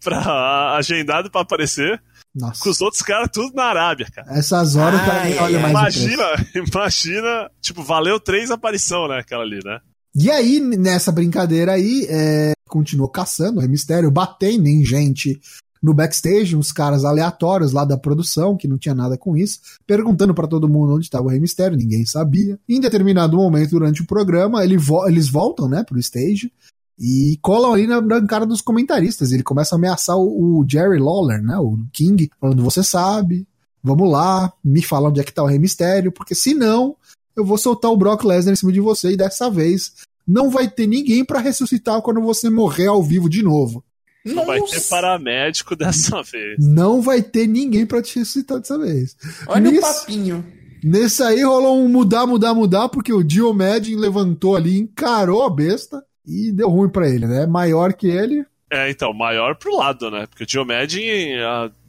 pra, (laughs) agendado pra aparecer, Nossa. com os outros caras tudo na Arábia, cara. Essas horas o cara nem olha ai, mais. Imagina, (laughs) imagina, tipo, valeu três aparição, né, aquela ali, né? E aí, nessa brincadeira aí, é, continuou caçando o Rey Mysterio, batendo em gente no backstage, uns caras aleatórios lá da produção, que não tinha nada com isso, perguntando pra todo mundo onde estava o Rey Mysterio, ninguém sabia. Em determinado momento durante o programa, ele vo- eles voltam, né, pro stage e colam ali na, na cara dos comentaristas. Ele começa a ameaçar o, o Jerry Lawler, né, o King, falando: Você sabe, vamos lá, me fala onde é que tá o Rey Mysterio, porque senão eu vou soltar o Brock Lesnar em cima de você e dessa vez não vai ter ninguém pra ressuscitar quando você morrer ao vivo de novo. Não vai ter Nossa. paramédico dessa (laughs) vez. Não vai ter ninguém pra te ressuscitar dessa vez. Olha Nisso- o papinho. Nesse aí rolou um mudar, mudar, mudar, porque o Diomed levantou ali, encarou a besta e deu ruim pra ele, né? Maior que ele. É, então, maior pro lado, né? Porque o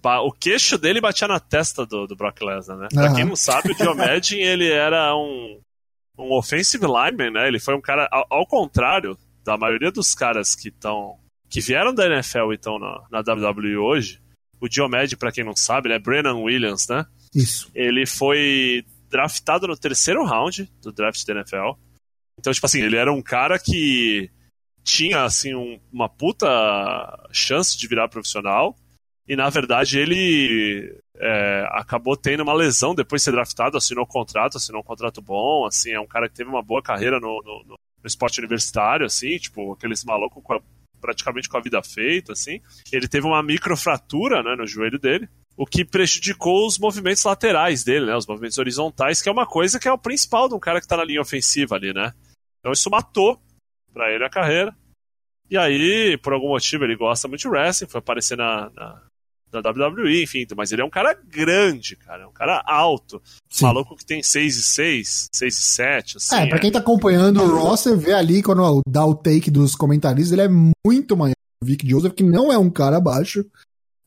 ba- o queixo dele batia na testa do, do Brock Lesnar, né? Pra Aham. quem não sabe, o Diomedin, (laughs) ele era um, um offensive lineman, né? Ele foi um cara, ao, ao contrário da maioria dos caras que estão que vieram da NFL e estão na, na WWE hoje, o Diomede, pra quem não sabe, né? Brennan Williams, né? Isso. Ele foi draftado no terceiro round do draft da NFL. Então, tipo assim, ele era um cara que tinha, assim, um- uma puta chance de virar profissional. E, na verdade, ele é, acabou tendo uma lesão depois de ser draftado, assinou um contrato, assinou um contrato bom, assim, é um cara que teve uma boa carreira no, no, no- esporte universitário, assim, tipo, aqueles malucos com a- praticamente com a vida feita, assim. Ele teve uma microfratura, né, no joelho dele o que prejudicou os movimentos laterais dele, né? Os movimentos horizontais, que é uma coisa que é o principal de um cara que tá na linha ofensiva ali, né? Então isso matou pra ele a carreira. E aí, por algum motivo, ele gosta muito de wrestling, foi aparecer na, na, na WWE, enfim, mas ele é um cara grande, cara, é um cara alto. Sim. Maluco que tem 6 e 6, 6 e 7, assim. É, pra quem tá acompanhando o Raw, você vê ali, quando dá o take dos comentaristas, ele é muito maior que o Vic Joseph, que não é um cara baixo,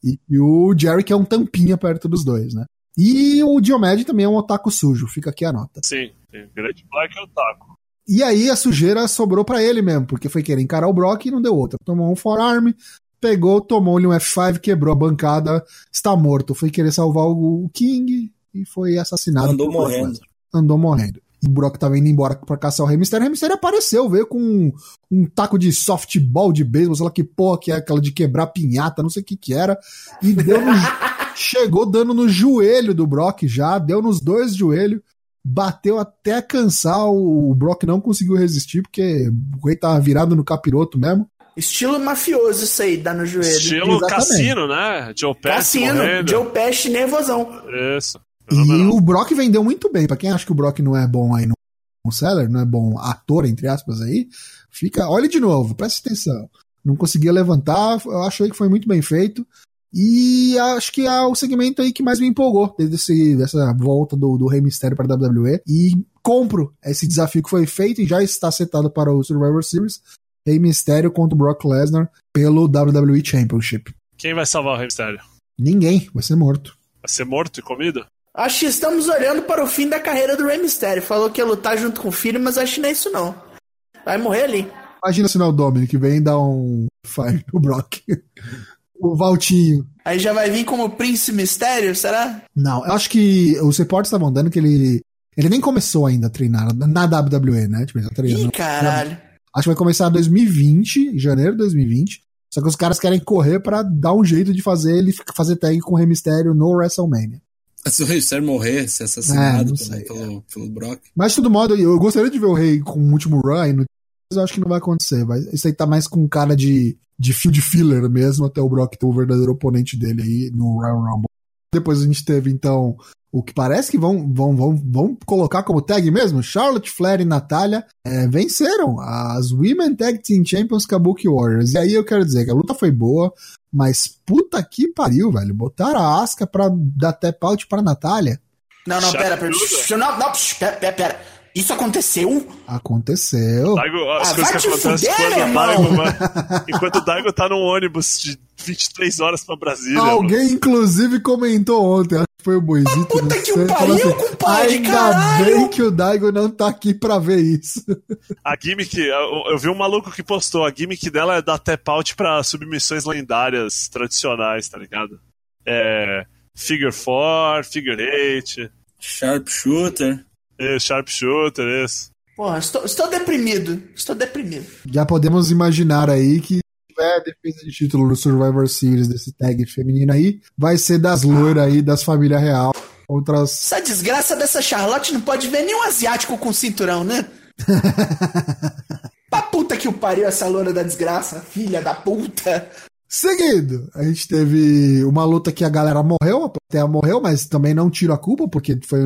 e, e o Jerry, que é um tampinha perto dos dois, né? E o Diomed também é um otaku sujo, fica aqui a nota. Sim, sim, grande Black Otaku. E aí a sujeira sobrou pra ele mesmo, porque foi querer encarar o Brock e não deu outra. Tomou um forearm, pegou, tomou-lhe um F5, quebrou a bancada, está morto. Foi querer salvar o King e foi assassinado. Andou morrendo. Andou morrendo. E o Brock tava indo embora pra caçar o Rey Mysterio. O Mysterio apareceu, veio com um, um taco de softball de beisebol, sei lá que porra que é aquela de quebrar pinhata, não sei o que que era. E deu no, (laughs) chegou dando no joelho do Brock já, deu nos dois joelhos, bateu até cansar. O, Brock não conseguiu resistir, porque o rei tava virado no capiroto mesmo. Estilo mafioso isso aí, dá no joelho. Estilo exatamente. Cassino, né? Joe Pesci Cassino, morrendo. Joe Pesci nervosão. Isso. E o Brock vendeu muito bem. Pra quem acha que o Brock não é bom aí no, no seller, não é bom ator, entre aspas, aí, fica. Olha de novo, presta atenção. Não conseguia levantar, eu achei que foi muito bem feito. E acho que é o segmento aí que mais me empolgou desde esse, dessa volta do, do Rei Mistério para a WWE. E compro esse desafio que foi feito e já está setado para o Survivor Series. Rei Mistério contra o Brock Lesnar pelo WWE Championship. Quem vai salvar o Rei Mistério? Ninguém, vai ser morto. Vai ser morto e comido? Acho que estamos olhando para o fim da carreira do Rey Mysterio. Falou que ia lutar junto com o filho, mas acho que não é isso não. Vai morrer ali. Imagina se não é o Dominic vem dar um fire no Brock. O Valtinho. Aí já vai vir como Príncipe Mistério, será? Não, eu acho que os reportes estavam dando que ele. Ele nem começou ainda a treinar na WWE, né? Tipo, ele tá treinando. Ih, caralho. Acho que vai começar em 2020, em janeiro de 2020. Só que os caras querem correr pra dar um jeito de fazer ele fazer tag com o Rey Mysterio no WrestleMania. Se o Rei Mysterio morrer, ser assassinado É, não pelo, sei, pelo, pelo Brock. Mas de todo modo, eu gostaria de ver o Rei com o último run, mas eu acho que não vai acontecer. Vai, isso aí tá mais com cara de, de field filler mesmo, até o Brock ter o verdadeiro oponente dele aí no Royal Rumble. Depois a gente teve, então, o que parece que vão, vão, vão, vão colocar como tag mesmo. Charlotte Flair e Natália é, venceram as Women Tag Team Champions Kabuki Warriors. E aí eu quero dizer que a luta foi boa, mas puta que pariu, velho. Botaram a Asuka pra dar tap out pra Natália. Não, não, pera, pera. Chacruda. Não, não, pera, pera, pera. Isso aconteceu? Aconteceu. Daigo, as Ah, coisas vai que te acontecem fuder, quando Daigo vai. Enquanto o Daigo tá num ônibus de 23 horas pra Brasília. mano. Alguém, inclusive, comentou ontem, acho que foi o Boizito. puta que o pariu, falou compadre, Ainda caralho!" bem que o Daigo não tá aqui pra ver isso. A gimmick, eu, eu vi um maluco que postou, a gimmick dela é dar tap out pra submissões lendárias tradicionais, tá ligado? É. Figure 4, Figure 8, Sharpshooter. É, Sharpshooter, esse. Porra, estou, estou deprimido. Estou deprimido. Já podemos imaginar aí que se tiver defesa de título no Survivor Series desse tag feminino aí, vai ser das loiras aí, das famílias real, contra as... Essa desgraça dessa Charlotte não pode ver nenhum asiático com cinturão, né? (laughs) pra puta que o pariu essa loura da desgraça, filha da puta. Seguindo, a gente teve uma luta que a galera morreu, a plateia morreu, mas também não tiro a culpa, porque foi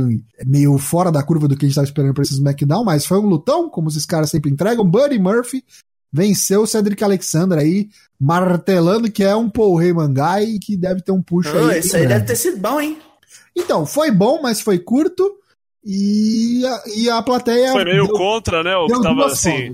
meio fora da curva do que a gente tava esperando pra esse SmackDown, mas foi um lutão, como esses caras sempre entregam. Buddy Murphy venceu o Cedric Alexander aí, martelando que é um Paul Heyman guy e que deve ter um push Oh, aí. esse em aí deve ter sido bom, hein? Então, foi bom, mas foi curto e a, e a plateia... Foi meio deu- contra, né? O deu que tava assim.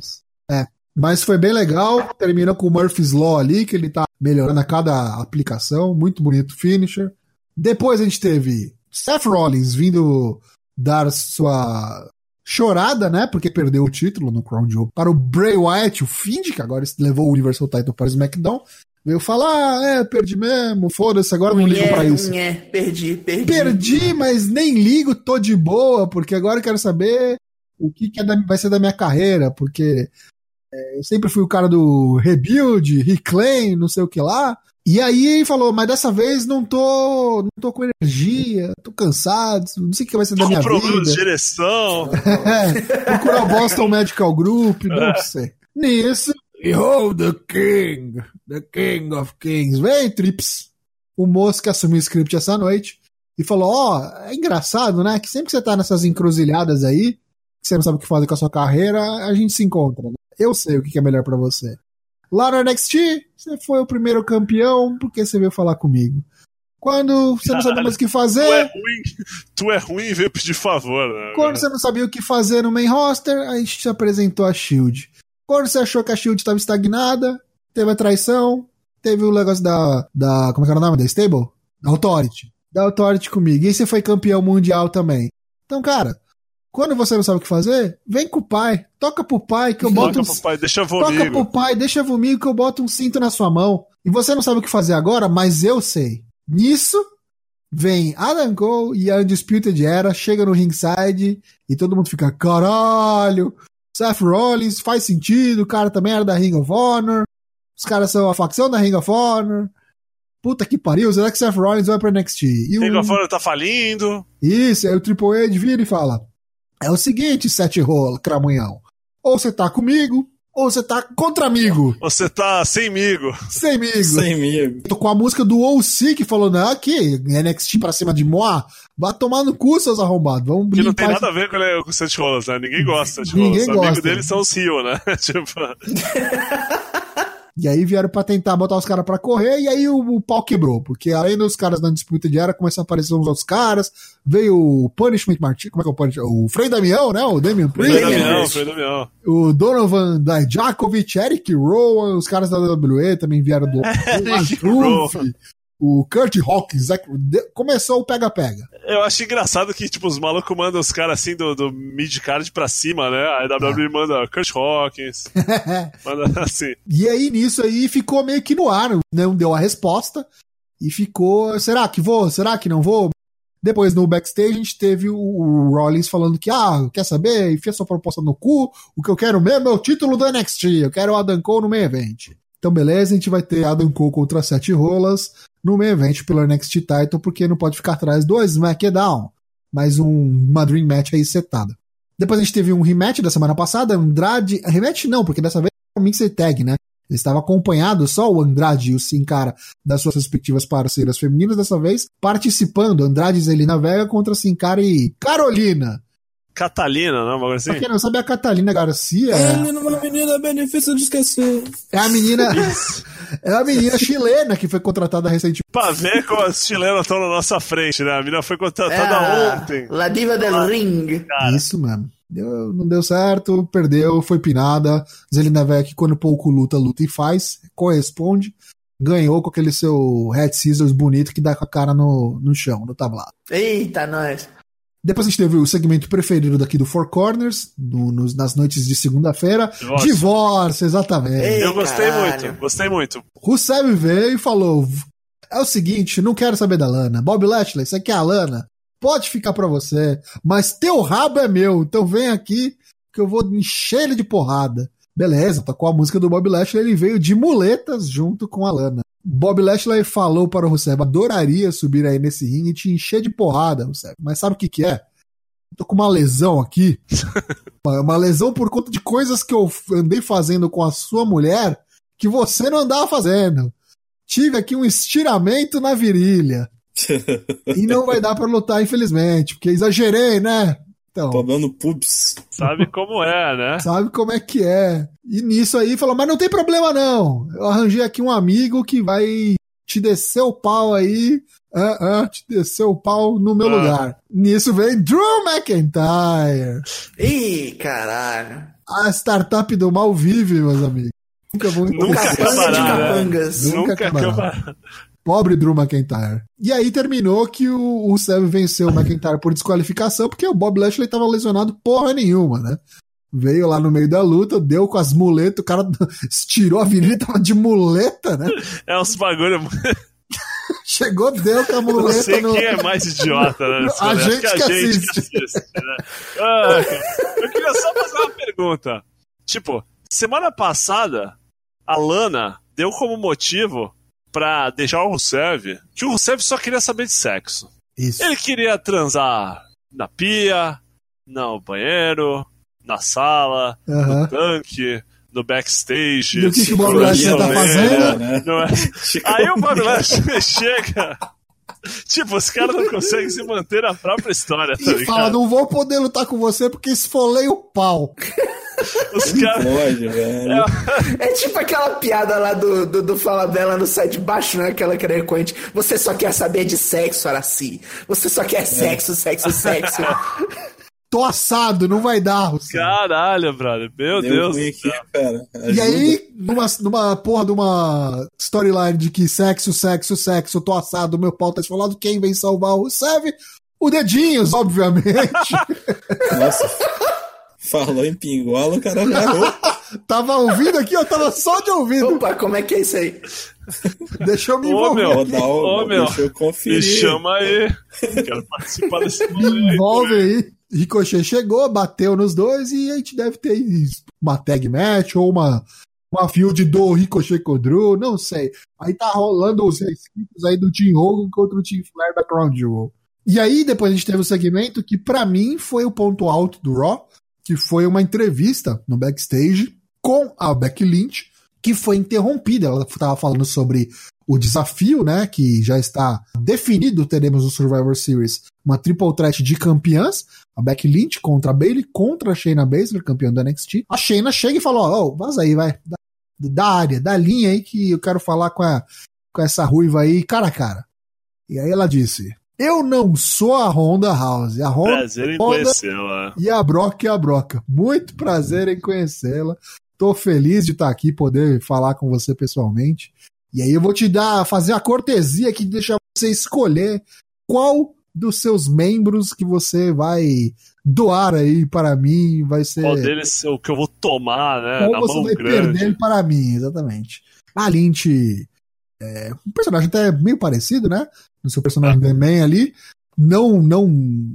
É. Mas foi bem legal. Terminou com o Murphy's Law ali, que ele tá melhorando a cada aplicação. Muito bonito finisher. Depois a gente teve Seth Rollins vindo dar sua chorada, né? Porque perdeu o título no Crown Jewel para o Bray Wyatt, o Find, que agora levou o Universal Title para o SmackDown. Veio falar, ah, é, perdi mesmo, foda-se, agora não ligo pra isso. Nhé, perdi, perdi. Perdi, mas nem ligo, tô de boa, porque agora eu quero saber o que, que é da- vai ser da minha carreira, porque é, eu sempre fui o cara do rebuild, reclaim, não sei o que lá. E aí ele falou, mas dessa vez não tô, não tô com energia, tô cansado, não sei o que vai ser da Com minha problemas de vida. direção. (laughs) É, procurar o Boston Medical Group, não É. sei. Nisso, Behold the King, the King of Kings. Vem, Trips. O moço que assumiu o script essa noite e falou: Ó, é engraçado, né? Que sempre que você tá nessas encruzilhadas aí, que você não sabe o que fazer com a sua carreira, a gente se encontra. né? Eu sei o que é melhor pra você. Lá no NXT, você foi o primeiro campeão porque você veio falar comigo. Quando você não sabe mais o que Tu é fazer, ruim, tu é ruim e veio pedir favor, né? quando você não sabia o que fazer no main roster, a gente te apresentou a Shield. Quando você achou que a Shield estava estagnada, teve a traição, teve o negócio da. da como é que era o nome? Da Stable? Da Authority. Da Authority comigo. E você foi campeão mundial também. Então, cara, quando você não sabe o que fazer, vem com o pai. Toca pro pai que eu boto Toca um. pro pai, deixa Toca comigo. pro pai, deixa comigo que eu boto um cinto na sua mão. E você não sabe o que fazer agora, mas eu sei. Nisso, vem Adam Cole e a Undisputed Era, chega no ringside e todo mundo fica, caralho, Seth Rollins, faz sentido, o cara também era da Ring of Honor, os caras são a facção da Ring of Honor. Puta que pariu, será que Seth Rollins vai pra NXT? E o- Ring of Honor tá falindo. isso, aí o Triple H vira e fala: É o seguinte, Sete Rola, Cramunhão. Ou você tá comigo, ou você tá contra amigo. Você tá semigo. Amigo. Sem amigo. Tô com a música do OC que falou: Não, aqui, NXT pra cima de Moa. Vai tomar no cu, seus arrombados. Vamos Que não tem nada a ver com, ele, com o Seth Rollins, né? Ninguém gosta de Ninguém Rollins. Amigo gosta. dele são os Rio, né? (laughs) tipo, E aí vieram pra tentar botar os caras pra correr, e aí o, o, pau quebrou, porque além dos caras na disputa de era, começaram a aparecer uns outros caras, veio o Punishment Martin, como é que é o Punishment? O Frei Damião, né? O Damian Priest. Frei Damião, Frei Damião. O Donovan Dijakovic, Eric Rowan, os caras da WWE também vieram do (laughs) Truth, o Kurt Hawkins, começou o pega-pega. Eu acho engraçado que, tipo, os malucos mandam os caras assim do, do mid-card pra cima, né? A WWE é. manda Kurt Hawkins, (laughs) manda assim. E aí, nisso aí, ficou meio que no ar, não deu a resposta, e ficou, será que vou, será que não vou? Depois, no backstage, a gente teve o Rollins falando que, ah, quer saber? Enfia sua proposta no cu, o que eu quero mesmo é o título do NXT, eu quero o Adam Cole no main event. Então, beleza, a gente vai ter Adam Cole contra Sete Rolas no main event pelo NXT Title, porque não pode ficar atrás do SmackDown. Mais um, uma Dream Match aí setada. Depois a gente teve um rematch da semana passada, Andrade. Rematch não, porque dessa vez é um Mixed Tag, né? Ele estava acompanhado só o Andrade e o Sin Cara das suas respectivas parceiras femininas, dessa vez participando. Andrade e Zelina Vega contra Sin Cara e Carolina. Catalina, não? Uma assim? Pra quem não sabe, a Catalina Garcia. É uma menina benefício de esquecer. É a menina. (laughs) é a menina chilena que foi contratada recentemente. Pra ver como as chilenas estão na nossa frente, né? A menina foi contratada é ontem. La Diva del ah, Ring. Cara. Isso, mano. Deu, não deu certo, perdeu, foi pinada. Zelina Vec, quando pouco luta, luta e faz, corresponde. Ganhou com aquele seu Red Scissors bonito que dá com a cara no, no chão, no tablado. Eita, nós. Depois a gente teve o segmento preferido daqui do Four Corners, no, nos, nas noites de segunda-feira. Divórcio. exatamente. Ei, Eu gostei caralho. muito, gostei muito. Rusev veio e falou: é o seguinte, não quero saber da Lana. Bob Lashley, você quer a Lana? Pode ficar pra você, mas teu rabo é meu, então vem aqui que eu vou encher ele de porrada. Beleza, tocou a música do Bob Lashley, ele veio de muletas junto com a Lana. Bob Lashley falou para o Rusev, adoraria subir aí nesse ringue e te encher de porrada, Rusev. Mas sabe o que que é? Tô com uma lesão aqui. (laughs) uma lesão por conta de coisas que eu andei fazendo com a sua mulher que você não andava fazendo. Tive aqui um estiramento na virilha. (laughs) e não vai dar para lutar, infelizmente, porque exagerei, né? Então, Problema no pubs. Sabe como é, né? (laughs) Sabe como é que é. E nisso aí falou, mas não tem problema não. Eu arranjei aqui um amigo que vai te descer o pau aí. Uh, uh, te descer o pau no meu uh. lugar. Nisso vem Drew McIntyre. Ih, caralho. A startup do mal vive, meus amigos. Nunca vou Nunca acabará, né? Nunca, Nunca acabará. Pobre Drew McIntyre. E aí terminou que o, o venceu o McIntyre por desqualificação, porque o Bob Lashley tava lesionado porra nenhuma, né? Veio lá no meio da luta, deu com as muletas, o cara (laughs) estirou a virilha tava de muleta, né? É uns bagulho. (laughs) Chegou, deu com a (laughs) muleta. Não sei no... quem é mais idiota, né? A gente, assiste. que assiste. Né? Ah, eu queria só fazer uma pergunta. Tipo, semana passada, a Lana deu como motivo pra deixar o Rusev que o Rusev só queria saber de sexo. Isso. Ele queria transar na pia, no banheiro, na sala, no tanque, no backstage. o que, que o Bob Lashley tá fazendo? Né? (laughs) É? Aí o Bob (laughs) Lashley chega. Tipo, os caras não conseguem se manter a própria história, tá e fala, não vou poder lutar com você porque esfolei o pau. Os caras. É... é... tipo aquela piada lá do, do, do Fala Bela no site de baixo, né? Aquela que era frequente. Você só quer saber de sexo, Araci. Você só quer sexo, sexo, sexo. Tô assado, não vai dar. Você. Caralho, brother. Meu Deus. Aqui, cara. E aí, numa, numa porra de uma storyline de que sexo, sexo, sexo, tô assado, meu pau tá esfolado, quem vem salvar o Sev? O Dedinhos, obviamente. Nossa. Falou em pingola, o cara errou. (laughs) tava ouvindo aqui, eu tava só de ouvido. Opa, como é que é isso aí? Deixa eu me envolver. Ô, meu, ô, meu. Deixa eu conferir. Me chama aí. Quero participar desse (laughs) Me envolve aí. Ricochet chegou, bateu nos dois e a gente deve ter uma tag match ou uma, uma field do Ricochet com o Drew, não sei. Aí tá rolando os resquícios aí do Team Hogan contra o Team Flair da Crown Jewel. E aí depois a gente teve o um segmento que para mim foi o ponto alto do Raw, que foi uma entrevista no backstage com a Becky Lynch, que foi interrompida. Ela estava falando sobre o desafio, né, que já está definido, teremos no Survivor Series uma triple threat de campeãs, a Becky Lynch contra a Bayley, contra a Shayna Baszler, campeã do NXT. A Shayna chega e fala, ó, oh, vaza aí, vai, da área, da linha aí que eu quero falar com, a, com essa ruiva aí, cara a cara. E aí ela disse: Eu não sou a Honda House. A Honda, Prazer em Honda conhecê-la. e a Broca é a Broca. Muito prazer em conhecê-la. Tô feliz de estar aqui, poder falar com você pessoalmente. E aí eu vou te dar, fazer a cortesia aqui de deixar você escolher qual dos seus membros que você vai doar aí para mim, vai ser Qual deles é o que eu vou tomar, né? qual você vai grande. perder para mim, exatamente. A Lynch é um personagem até meio parecido, né? No seu personagem The Man ali, não não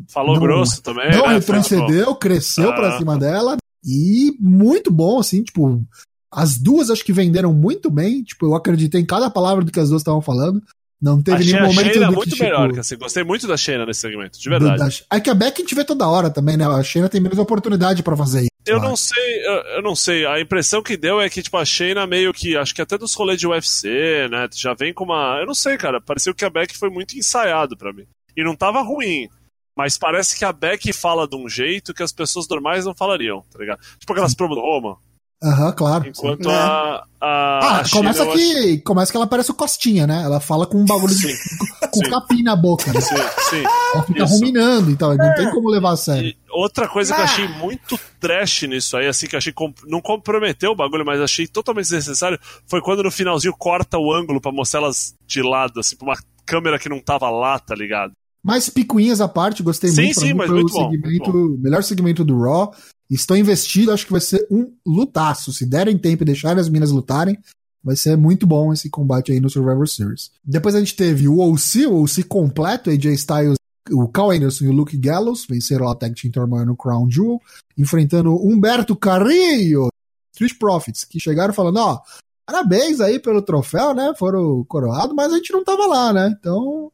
Falou não- grosso também. não né? retrocedeu, cresceu Ah. pra cima dela e muito bom, assim, tipo, as duas acho que venderam muito bem, tipo, eu acreditei em cada palavra do que as duas estavam falando. Não teve Achei nenhum a momento Shayna do muito tipo, melhor. Assim, gostei muito da Shayna nesse segmento, de verdade. da- É que a Beck a gente vê toda hora também, né? A Shayna tem menos oportunidade pra fazer isso. Eu acho. não sei, eu, eu não sei. A impressão que deu é que, tipo, a Shayna meio que, acho que até dos rolês de UFC, né? Já vem com uma. Eu não sei, cara. Pareceu que a Beck foi muito ensaiado pra mim. E não tava ruim. Mas parece que a Beck fala de um jeito que as pessoas normais não falariam, tá ligado? Tipo aquelas promos do Roma. Aham, claro. Enquanto É. a. a Ah, a começa que, começa que ela parece o Costinha, né? Ela fala com um bagulho de, Sim, (laughs) com sim. capim na boca, né? acho- Sim, sim. Ela fica Isso. ruminando e tal, não tem como levar a sério. E outra coisa que eu Ah. achei muito trash nisso aí, assim, que eu achei com- não comprometeu o bagulho, mas achei totalmente desnecessário, foi quando no finalzinho corta o ângulo pra mostrar elas de lado, assim, pra uma câmera que não tava lá, tá ligado? Mas picuinhas à parte, gostei Sim, muito. sim, mim mas muito o bom, segmento, muito melhor segmento do Raw. Estou investido, acho que vai ser um lutaço. Se derem tempo e deixarem as minas lutarem, vai ser muito bom esse combate aí no Survivor Series. Depois a gente teve o OC, o OC completo, AJ Styles, o Cal Anderson e o Luke Gallows, venceram a Tag Team Turmoil no Crown Jewel, enfrentando Humberto Carrillo, Street Profits, que chegaram falando, ó, parabéns aí pelo troféu, né, foram coroados, mas a gente não tava lá, né, então...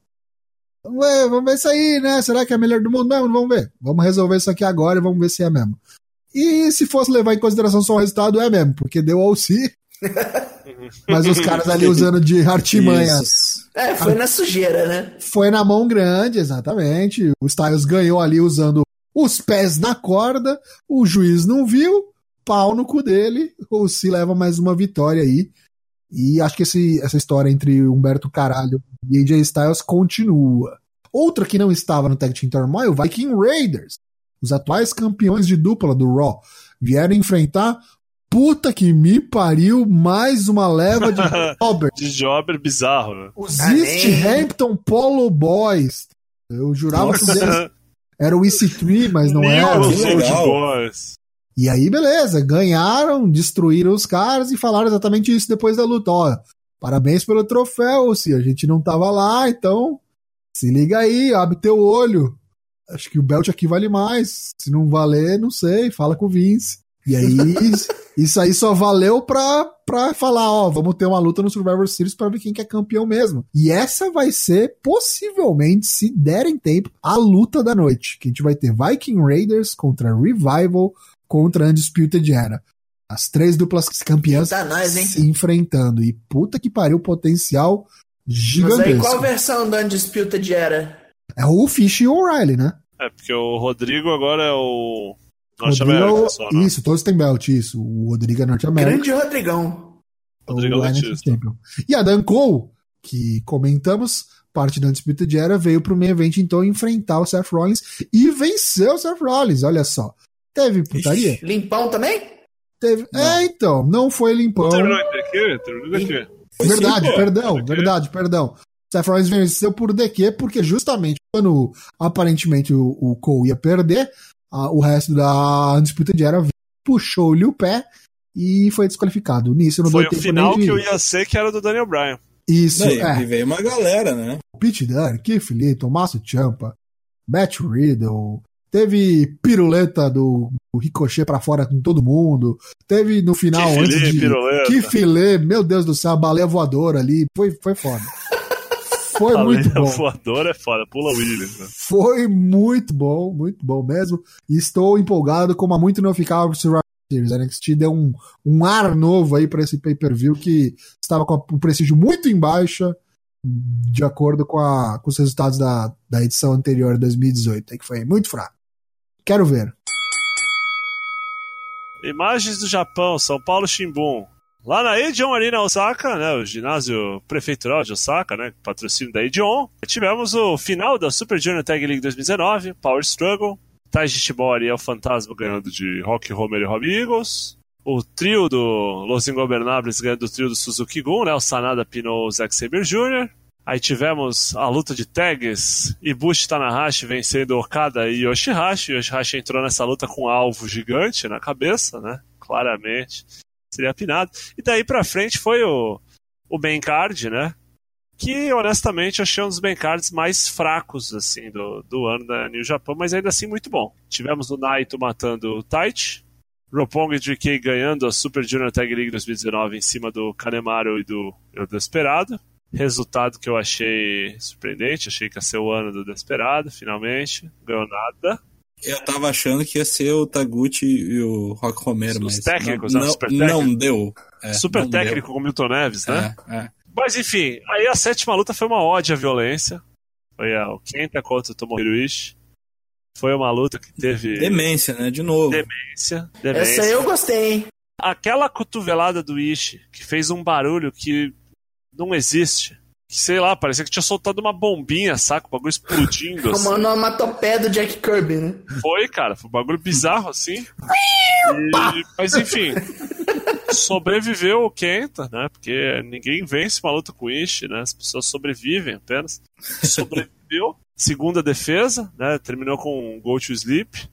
Vamos ver, vamos ver isso aí, né? Será que é a melhor do mundo mesmo? Vamos ver. Vamos resolver isso aqui agora e vamos ver se é mesmo. E se fosse levar em consideração só o resultado, é mesmo, porque deu OC. (laughs) Mas os caras ali usando de artimanha Isso. É, foi na sujeira, né? foi na mão grande, exatamente. O Styles ganhou ali usando os pés na corda, o juiz não viu, pau no cu dele, o Se leva mais uma vitória aí. E acho que esse- essa história entre Humberto Caralho e AJ Styles continua. Outra que não estava no Tag Team Turmoil, Viking Raiders. Os atuais campeões de dupla do Raw vieram enfrentar puta que me pariu mais uma leva de (laughs) Robert. De jobber bizarro, né? Os Ah, East nem. Hampton Polo Boys. Eu jurava que eles era o EC3, mas não New era. que legal. Boys. E aí, beleza, ganharam, destruíram os caras e falaram exatamente isso depois da luta. Ó, parabéns pelo troféu, se a gente não tava lá, então se liga aí, abre teu olho. Acho que o belt aqui vale mais. Se não valer, não sei, fala com o Vince. E aí, (laughs) isso aí só valeu pra, pra falar, ó, vamos ter uma luta no Survivor Series pra ver quem que é campeão mesmo. E essa vai ser, possivelmente, se derem tempo, a luta da noite. Que a gente vai ter Viking Raiders contra Revival contra Undisputed Era. As três duplas campeãs nós, se enfrentando. E puta que pariu, potencial Mas gigantesco. aí qual versão da Undisputed era? É o Fish e o O'Reilly, né? É, porque o Rodrigo agora é o. Rodrigo, Norte-América só, né? Isso, todos têm belt, isso. O Rodrigo é norte-américa. Grande Rodrigão. Rodrigão o. Champion. E a Dan Cole, que comentamos, parte da Undisputed Era, veio pro main event então enfrentar o Seth Rollins e venceu o Seth Rollins, olha só. Teve putaria? Limpão também? Teve. É, então, não foi limpão. Terminou aqui? Terminou aqui. Foi Verdade, sim, perdão, verdade, perdão. Seth Rollins venceu por DQ, porque justamente quando aparentemente o, o Cole ia perder, a- o resto da Undisputed Era puxou-lhe o pé e foi desqualificado. Nisso não Foi deu o final de... que eu ia ser, que era do Daniel Bryan. Isso, e- é. E veio uma galera, né? Pete Dunne, Keith Lee, Tommaso Ciampa, Matt Riddle, teve piruleta do, do Ricochet pra fora com todo mundo, teve no final Que antes filé, de... piruleta. Que filé, meu Deus do céu, a baleia voadora ali, foi, foi foda. (laughs) Foi A muito bom. voadora é foda, pula Williams. Né? Foi muito bom, muito bom mesmo. E estou empolgado como há muito não ficava pro Survivor Series. A NXT deu um, um ar novo aí para esse pay-per-view que estava com o prestígio muito em baixa, de acordo com, a, com os resultados da, da edição anterior, 2018, aí que foi muito fraco. Quero ver. Imagens do Japão, São Paulo Shimbun. Lá na Edion Arena Osaka, né, o ginásio prefeitural de Osaka, né, patrocínio da Edion, tivemos o final da Super Junior Tag League 2019, Power Struggle, Taiji Shibori é o Fantasma ganhando de Rock Homer e Robbie Eagles, o trio do Los Ingobernables ganhando do trio do Suzuki Gun, né, o Sanada Pino Zack Saber Jr., Aí tivemos a luta de tags, Ibushi Tanahashi vencendo Okada e Yoshihashi. Yoshihashi entrou nessa luta com um alvo gigante na cabeça, né? Claramente. Seria pinado. E daí pra frente foi o, o main card, né? Que honestamente achei um dos main cards mais fracos, assim, do, do ano da New Japan, mas ainda assim muito bom. Tivemos o Naito matando o Taichi, Roppongi DK ganhando a Super Junior Tag League 2019 em cima do Kanemaru e do Eu Desperado. Resultado que eu achei surpreendente, achei que ia ser o ano do Desperado, finalmente. Ganhou nada. Eu tava achando que ia ser o Taguchi e o Rock Romero, Os mas. técnicos, não, né? não, Super técnico. não deu. É, Super não técnico com o Milton Neves, né? deu. É, é. Mas enfim, aí a sétima luta foi uma ódio à violência. Foi a- o Kenta contra o Tomohiro Ishii. Foi uma luta que teve Demência, né? De novo. demência. demência. Essa aí eu gostei, hein? Aquela cotovelada do Ishii, que fez um barulho que não existe. Sei lá, parecia que tinha soltado uma bombinha, saca? O bagulho explodindo. (laughs) Uma assim. onomatopeia do Jack Kirby, né? Foi, cara. Foi um bagulho bizarro assim. E- mas enfim. Sobreviveu o Kenta, né? Porque ninguém vence uma luta com o Ishii, né? As pessoas sobrevivem apenas. Sobreviveu. (laughs) Segunda defesa, né? Terminou com um Go to Sleep.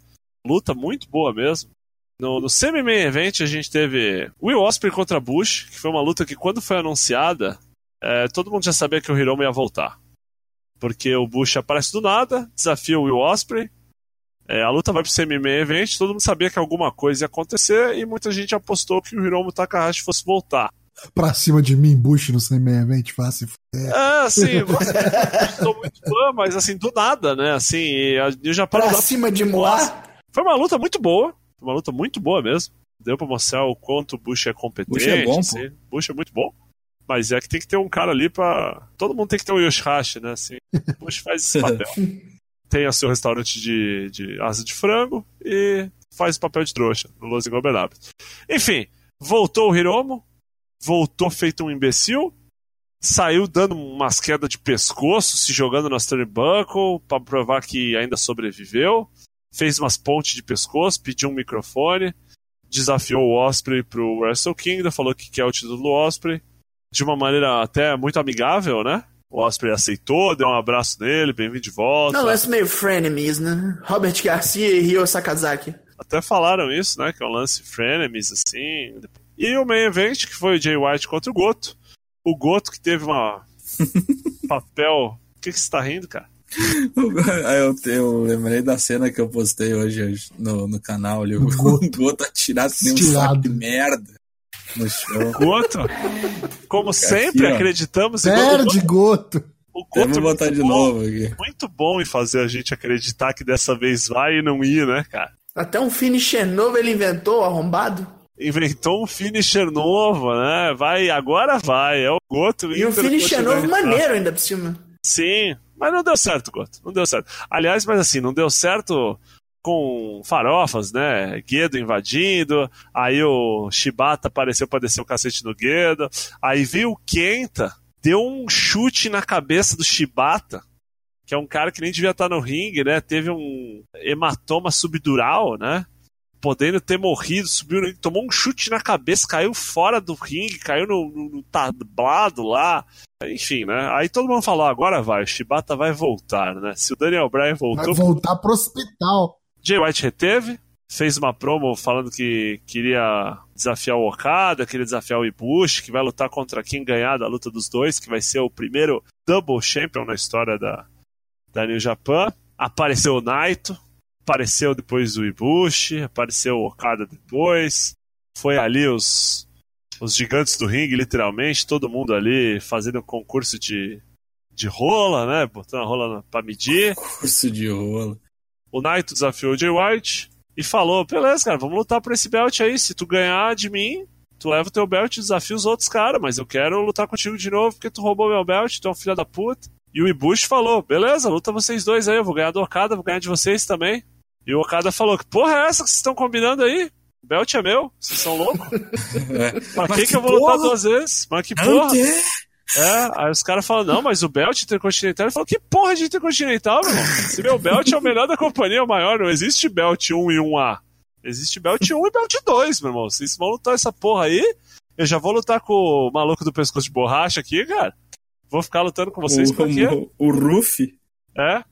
Luta muito boa mesmo. No, no semi-main event a gente teve Will Ospreay contra Bush, que foi uma luta que quando foi anunciada, é, todo mundo já sabia que o Hiromu ia voltar. Porque o Bush aparece do nada, desafia o Will Ospreay, é, a luta vai pro semi-main event, todo mundo sabia que alguma coisa ia acontecer e muita gente apostou que o Hiromu Takahashi fosse voltar. Pra cima de mim, Bush no semi event fácil. É, assim, eu sou muito fã, mas assim, do nada, né? Assim, e a New Japan Pra cima de Moá. foi uma luta muito boa, foi uma luta muito boa mesmo. Deu pra mostrar o quanto o Bush é competente. Bush é bom, pô. assim. Bush é muito bom. Mas é que tem que ter um cara ali pra. Todo mundo tem que ter um Yoshihashi, né? Assim, (laughs) Bush faz esse papel. (laughs) tem o seu restaurante de, de asa de frango e faz o papel de trouxa no Los Ingobernables. Enfim, voltou o Hiromo, voltou feito um imbecil, saiu dando umas quedas de pescoço, se jogando nas turnbuckle para provar que ainda sobreviveu, fez umas pontes de pescoço, pediu um microfone, desafiou o Osprey pro Wrestle Kingdom, falou que quer o título do Osprey, de uma maneira até muito amigável, né? O Osprey aceitou, deu um abraço nele, bem-vindo de volta. Não, lance meio frenemies, né? Robert Garcia e Ryo Sakazaki. Até falaram isso, né? Que é um lance frenemies, assim. E o main event, que foi o Jay White contra o Goto. O Goto que teve uma (laughs) papel. Por que, que você tá rindo, cara? Aí (laughs) eu, eu lembrei da cena que eu postei hoje, no, no canal ali. O O Goto. Atirado que nem um Estirado. saco de merda. Goto, como sempre, ó. acreditamos em Goto. Perde Goto. O Vamos Goto é botar muito de bom, novo aqui. Muito bom em fazer a gente acreditar que dessa vez vai e não ir, né, cara? Até um finisher novo ele inventou, arrombado. Inventou um finisher novo, né? Vai, agora vai. É o Goto. E um finisher novo maneiro ainda por cima. Sim, mas não deu certo, Goto. Não deu certo. Aliás, mas assim, não deu certo com farofas, né? Guedo invadindo, aí o Shibata apareceu pra descer o cacete no Guedo, aí veio o Kenta, deu um chute na cabeça do Shibata, que é um cara que nem devia estar no ringue, né? Teve um hematoma subdural, né? Podendo ter morrido, subiu, tomou um chute na cabeça, caiu fora do ringue, caiu no, no, no tablado lá. Enfim, né? Aí todo mundo falou, agora vai, o Shibata vai voltar, né? Se o Daniel Bryan Vai voltou, voltar pro hospital. Jay White reteve, fez uma promo falando que queria desafiar o Okada, queria desafiar o Ibushi, que vai lutar contra quem ganhar da luta dos dois, que vai ser o primeiro Double Champion na história da, da New Japan. Apareceu o Naito, apareceu depois o Ibushi, apareceu o Okada depois. Foi ali os, os gigantes do ringue, literalmente, todo mundo ali fazendo um concurso de, de rola, né? Botando a rola pra medir. Curso de rolo. O Naito desafiou o Jay White e falou: beleza, cara, vamos lutar por esse belt aí. Se tu ganhar de mim, tu leva o teu belt e desafia os outros caras, mas eu quero lutar contigo de novo porque tu roubou meu belt, tu é um filho da puta. E o Ibushi falou: beleza, luta vocês dois aí, eu vou ganhar do Okada, vou ganhar de vocês também. E o Okada falou: que porra é essa que vocês estão combinando aí? belt é meu, vocês são loucos? É. (laughs) Pra que, que que eu vou lutar porra? duas vezes? Mas que Não porra? tem. É, aí os caras falam, não, mas o belt intercontinental. Ele falou, que porra de intercontinental, meu irmão? Se meu belt é o melhor da companhia, é o maior, não existe belt 1 e 1A. Existe belt 1 e belt 2, meu irmão. Vocês vão lutar essa porra aí, eu já vou lutar com o maluco do pescoço de borracha aqui, cara. Vou ficar lutando com vocês por quê? O, o, o Ruff. É.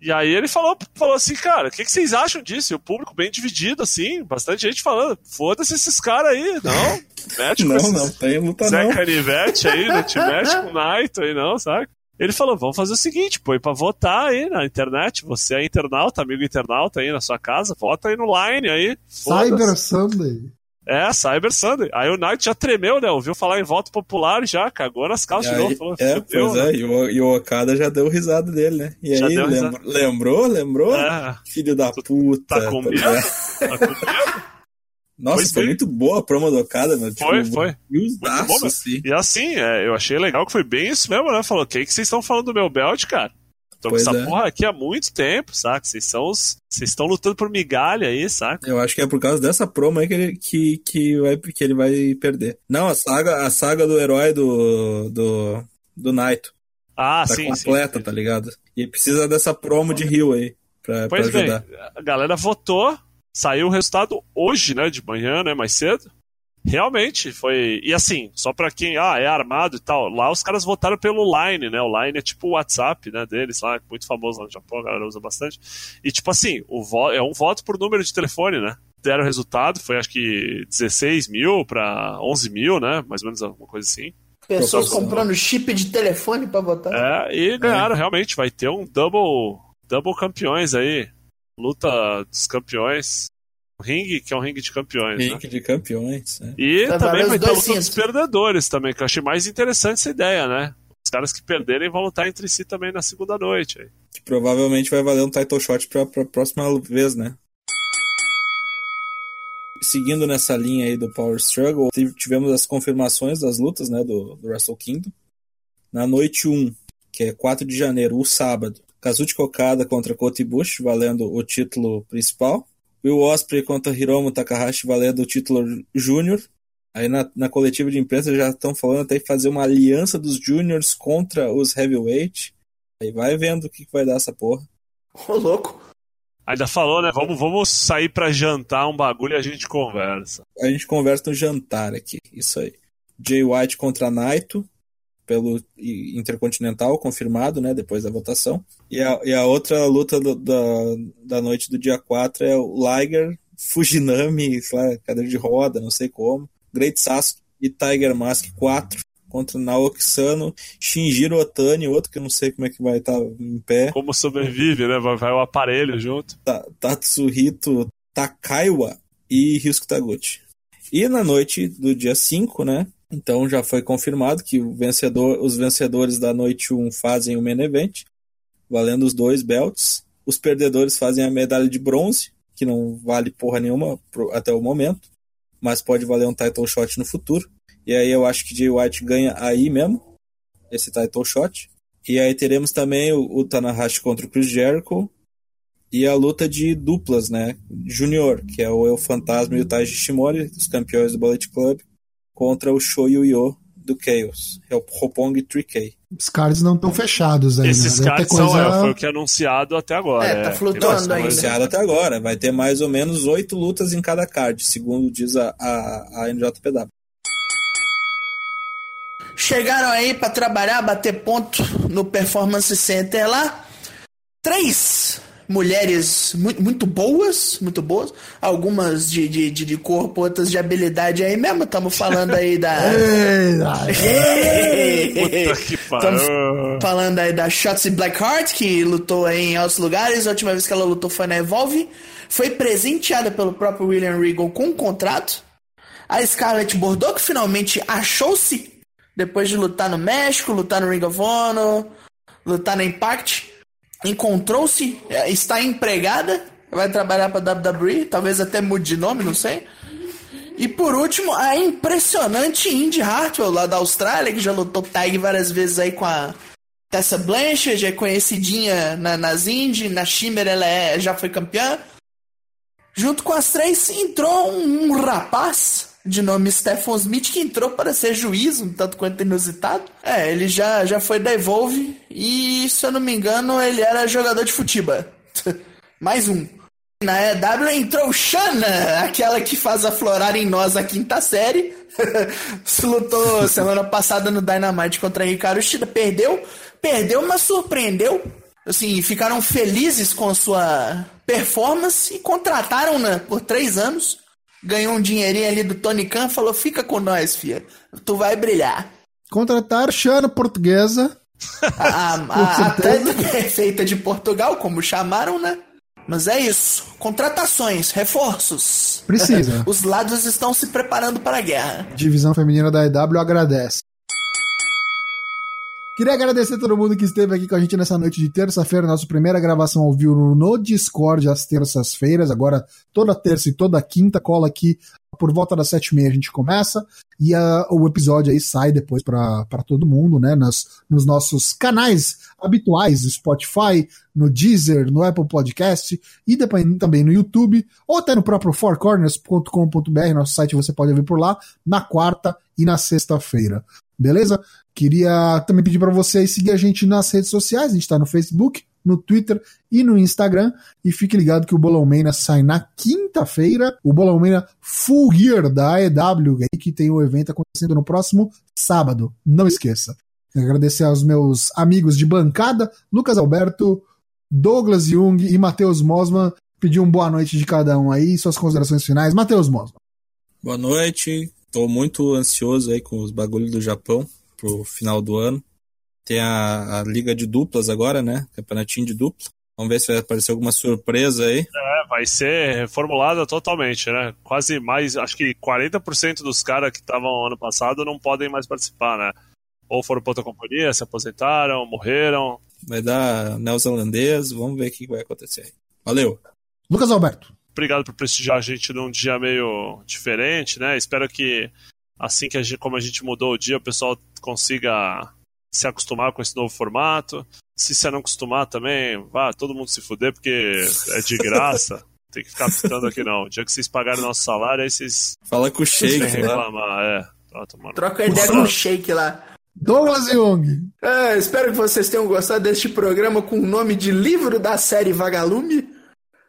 E aí ele falou, falou assim, cara, o que, que vocês acham disso? E o público bem dividido, assim, bastante gente falando, foda-se esses caras aí, não, mete (laughs) com Não, esses não tem luta Zé não. Canivete aí, não te mete com o (laughs) Naito aí não, sabe? Ele falou, vamos fazer o seguinte, põe pra votar aí na internet, você é internauta, amigo internauta aí na sua casa, vota aí no Line aí. Cyber Sunday. É, Cyber Sunday. Aí o Naito já tremeu, né? Ouviu falar em voto popular já, cagou nas E calças de novo. Falou, é, "Fudeu, pois né?" é, e o, e o Okada já deu risada dele, né? E Já aí, lembrou? Lembrou? É, Filho da puta. tá com medo? ligado? tá com medo? Nossa, Pois foi muito boa a promo do Okada, meu. Foi, tipo, foi. viusaço, bom, meu. assim. E assim, é, eu achei legal que foi bem isso mesmo, né? Falou, o que, que vocês estão falando do meu belt, cara? Tô com essa é. porra aqui há muito tempo, saca? Vocês são os. Vocês estão lutando por migalha aí, saca? Eu acho que é por causa dessa promo aí que ele, que, que, vai, que ele vai perder. Não, a saga, a saga do herói do, do, do Naito. Ah, Tá sim, completa, sim. tá ligado? E precisa dessa promo de Rio aí. Pra, pra Pois bem, ajudar. a galera votou, saiu o resultado hoje, né? De manhã, né? Mais cedo. Realmente foi. E assim, só pra quem ah, é armado e tal, lá os caras votaram pelo Line, né? O Line é tipo o WhatsApp, né? Deles lá, muito famoso lá no Japão, a galera usa bastante. E tipo assim, o vo... é um voto por número de telefone, né? Deram o resultado, foi acho que 16 mil pra 11 mil, né? Mais ou menos alguma coisa assim. Pessoas comprando chip de telefone pra votar. É, e ganharam, realmente. Vai ter um double, double campeões aí. Luta dos campeões. Ringue que é um ringue de campeões, né? Link de campeões. né? E Vai também vai os ter luta dos perdedores também, que eu achei mais interessante essa ideia, né? Os caras que perderem vão lutar entre si também na segunda noite. aí. Que provavelmente vai valer um title shot pra, pra próxima vez, né? Seguindo nessa linha aí do Power Struggle, tive- tivemos as confirmações das lutas, né, do, do Wrestle Kingdom. Na noite 1, que é 4 de janeiro, o sábado, Kazuchi Okada contra Kota Ibushi, valendo o título principal. Will Ospreay contra Hiromu Takahashi, valendo o título júnior. Aí na, na coletiva de imprensa já estão falando até em fazer uma aliança dos juniors contra os heavyweight. Aí vai vendo o que, que vai dar essa porra. Ô, louco. Ainda falou, né? Vamos, vamos sair pra jantar um bagulho e a gente conversa. A gente conversa no jantar aqui. Isso aí. Jay White contra Naito, pelo Intercontinental, confirmado, né? Depois da votação. E a, e a outra luta do- da, da noite do dia 4 é o Liger, Fujinami, sei lá, cadeira de roda, não sei como. Great Sasuke e Tiger Mask 4 contra Naoki Sano, Shinjiro Otani, outro que eu não sei como é que vai estar em pé. Como sobrevive, né? Vai, vai o aparelho junto. Ta- Tatsuhito Takaiwa e Ryusuke Taguchi. E na noite do dia 5, né? Então já foi confirmado que vencedor, os vencedores da noite 1 fazem o main event, valendo os dois belts. Os perdedores fazem a medalha de bronze, que não vale porra nenhuma até o momento, mas pode valer um title shot no futuro. E aí eu acho que Jay White ganha aí mesmo, esse title shot. E aí teremos também o, o Tanahashi contra o Chris Jericho, e a luta de duplas, né? Júnior, que é o El Fantasma e o Taiji Shimori, os campeões do Bullet Club, contra o Shoyu do Chaos, é o Roppongi 3K. Os caras não estão fechados ainda. Esses Deve ter caras são, coisa- é, foi o que é anunciado até agora. É, tá flutuando ainda. coisa. Anunciado até agora, vai ter mais ou menos oito lutas em cada card, segundo diz a, a, a NJPW. Chegaram aí pra trabalhar, bater ponto no Performance Center lá. Três mulheres muito, muito boas, muito boas. Algumas de, de, de, de corpo, outras de habilidade aí mesmo. Estamos falando aí da. (laughs) Estamos (laughs) falando aí da Shotzi Blackheart, que lutou aí em altos lugares. A última vez que ela lutou foi na Evolve. Foi presenteada pelo próprio William Regal com um contrato. A Scarlett Bordeaux, que finalmente achou-se depois de lutar no México, lutar no Ring of Honor, lutar na Impact. Encontrou-se, eh, está empregada, vai trabalhar para WWE, talvez até mude de nome, não sei. E por último, a impressionante Indy Hartwell, lá da Austrália, que já lutou tag várias vezes aí com a Tessa Blanchard, é conhecidinha na, nas Indy, na Shimmer ela é, já foi campeã. Junto com as três entrou um, um rapaz de nome Stephen Smith que entrou para ser juiz, um tanto quanto inusitado. É, ele já, já foi da Evolve e, se eu não me engano, ele era jogador de futebol. (laughs) Mais um. Na EW entrou Shanna, aquela que faz aflorar em nós a quinta série. (laughs) Se lutou semana (laughs) passada no Dynamite contra Ricardo Shida, perdeu, perdeu, mas surpreendeu. Assim, ficaram felizes com sua performance e contrataram-na por três anos. Ganhou um dinheirinho ali do Tony Khan, falou: fica com nós, filha, tu vai brilhar. Contratar Xana portuguesa. A, a, a perfeita de Portugal, como chamaram, né? Mas é isso. Contratações, reforços. Precisa. Os lados estão se preparando para a guerra. Divisão feminina da EW agradece. Queria agradecer a todo mundo que esteve aqui com a gente nessa noite de terça-feira, nossa primeira gravação ao vivo no Discord às terças-feiras. Agora, toda terça e toda quinta, cola aqui por volta das sete e meia a gente começa e a, o episódio aí sai depois para todo mundo, né? Nas, nos nossos canais habituais, Spotify, no Deezer, no Apple Podcast e depois, também no YouTube ou até no próprio fourcorners.com.br, nosso site você pode ouvir por lá, na quarta e na sexta-feira. Beleza? Queria também pedir para vocês seguir a gente nas redes sociais. A gente está no Facebook, no Twitter e no Instagram. E fique ligado que o Bolão Mania sai na quinta-feira. O Bolão Mania Full Gear da EW, que tem o evento acontecendo no próximo sábado. Não esqueça. Agradecer aos meus amigos de bancada, Lucas Alberto, Douglas Jung e Matheus Mosman. Pedir uma boa noite de cada um aí, suas considerações finais. Matheus Mosman. Boa noite. Tô muito ansioso aí com os bagulhos do Japão pro final do ano. Tem a, a liga de duplas agora, né? Campeonatinho de dupla. Vamos ver se vai aparecer alguma surpresa aí. É, vai ser reformulada totalmente, né? Quase mais, acho que 40% dos caras que estavam ano passado não podem mais participar, né? Ou foram para outra companhia, se aposentaram, morreram. Vai dar neozelandês, vamos ver o que vai acontecer. Valeu. Lucas Alberto. Obrigado por prestigiar a gente num dia meio diferente, né? Espero que assim que a gente, como a gente mudou o dia, o pessoal consiga se acostumar com esse novo formato. Se você não acostumar também, vá todo mundo se fuder, porque é de graça. (laughs) Tem que ficar pitando aqui não. O dia que vocês pagarem nosso salário, aí vocês. Fala com o shake, reclamar, é. Tá, Troca ideia com o shake lá. Douglas Young. É, espero que vocês tenham gostado deste programa com o nome de livro da série Vagalume.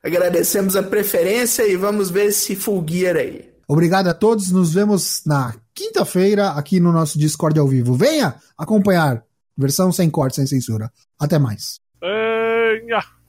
Agradecemos a preferência e vamos ver esse Full Gear aí. Obrigado a todos. Nos vemos na quinta-feira aqui no nosso Discord ao vivo. Venha acompanhar. Versão sem corte, sem censura. Até mais. Venha!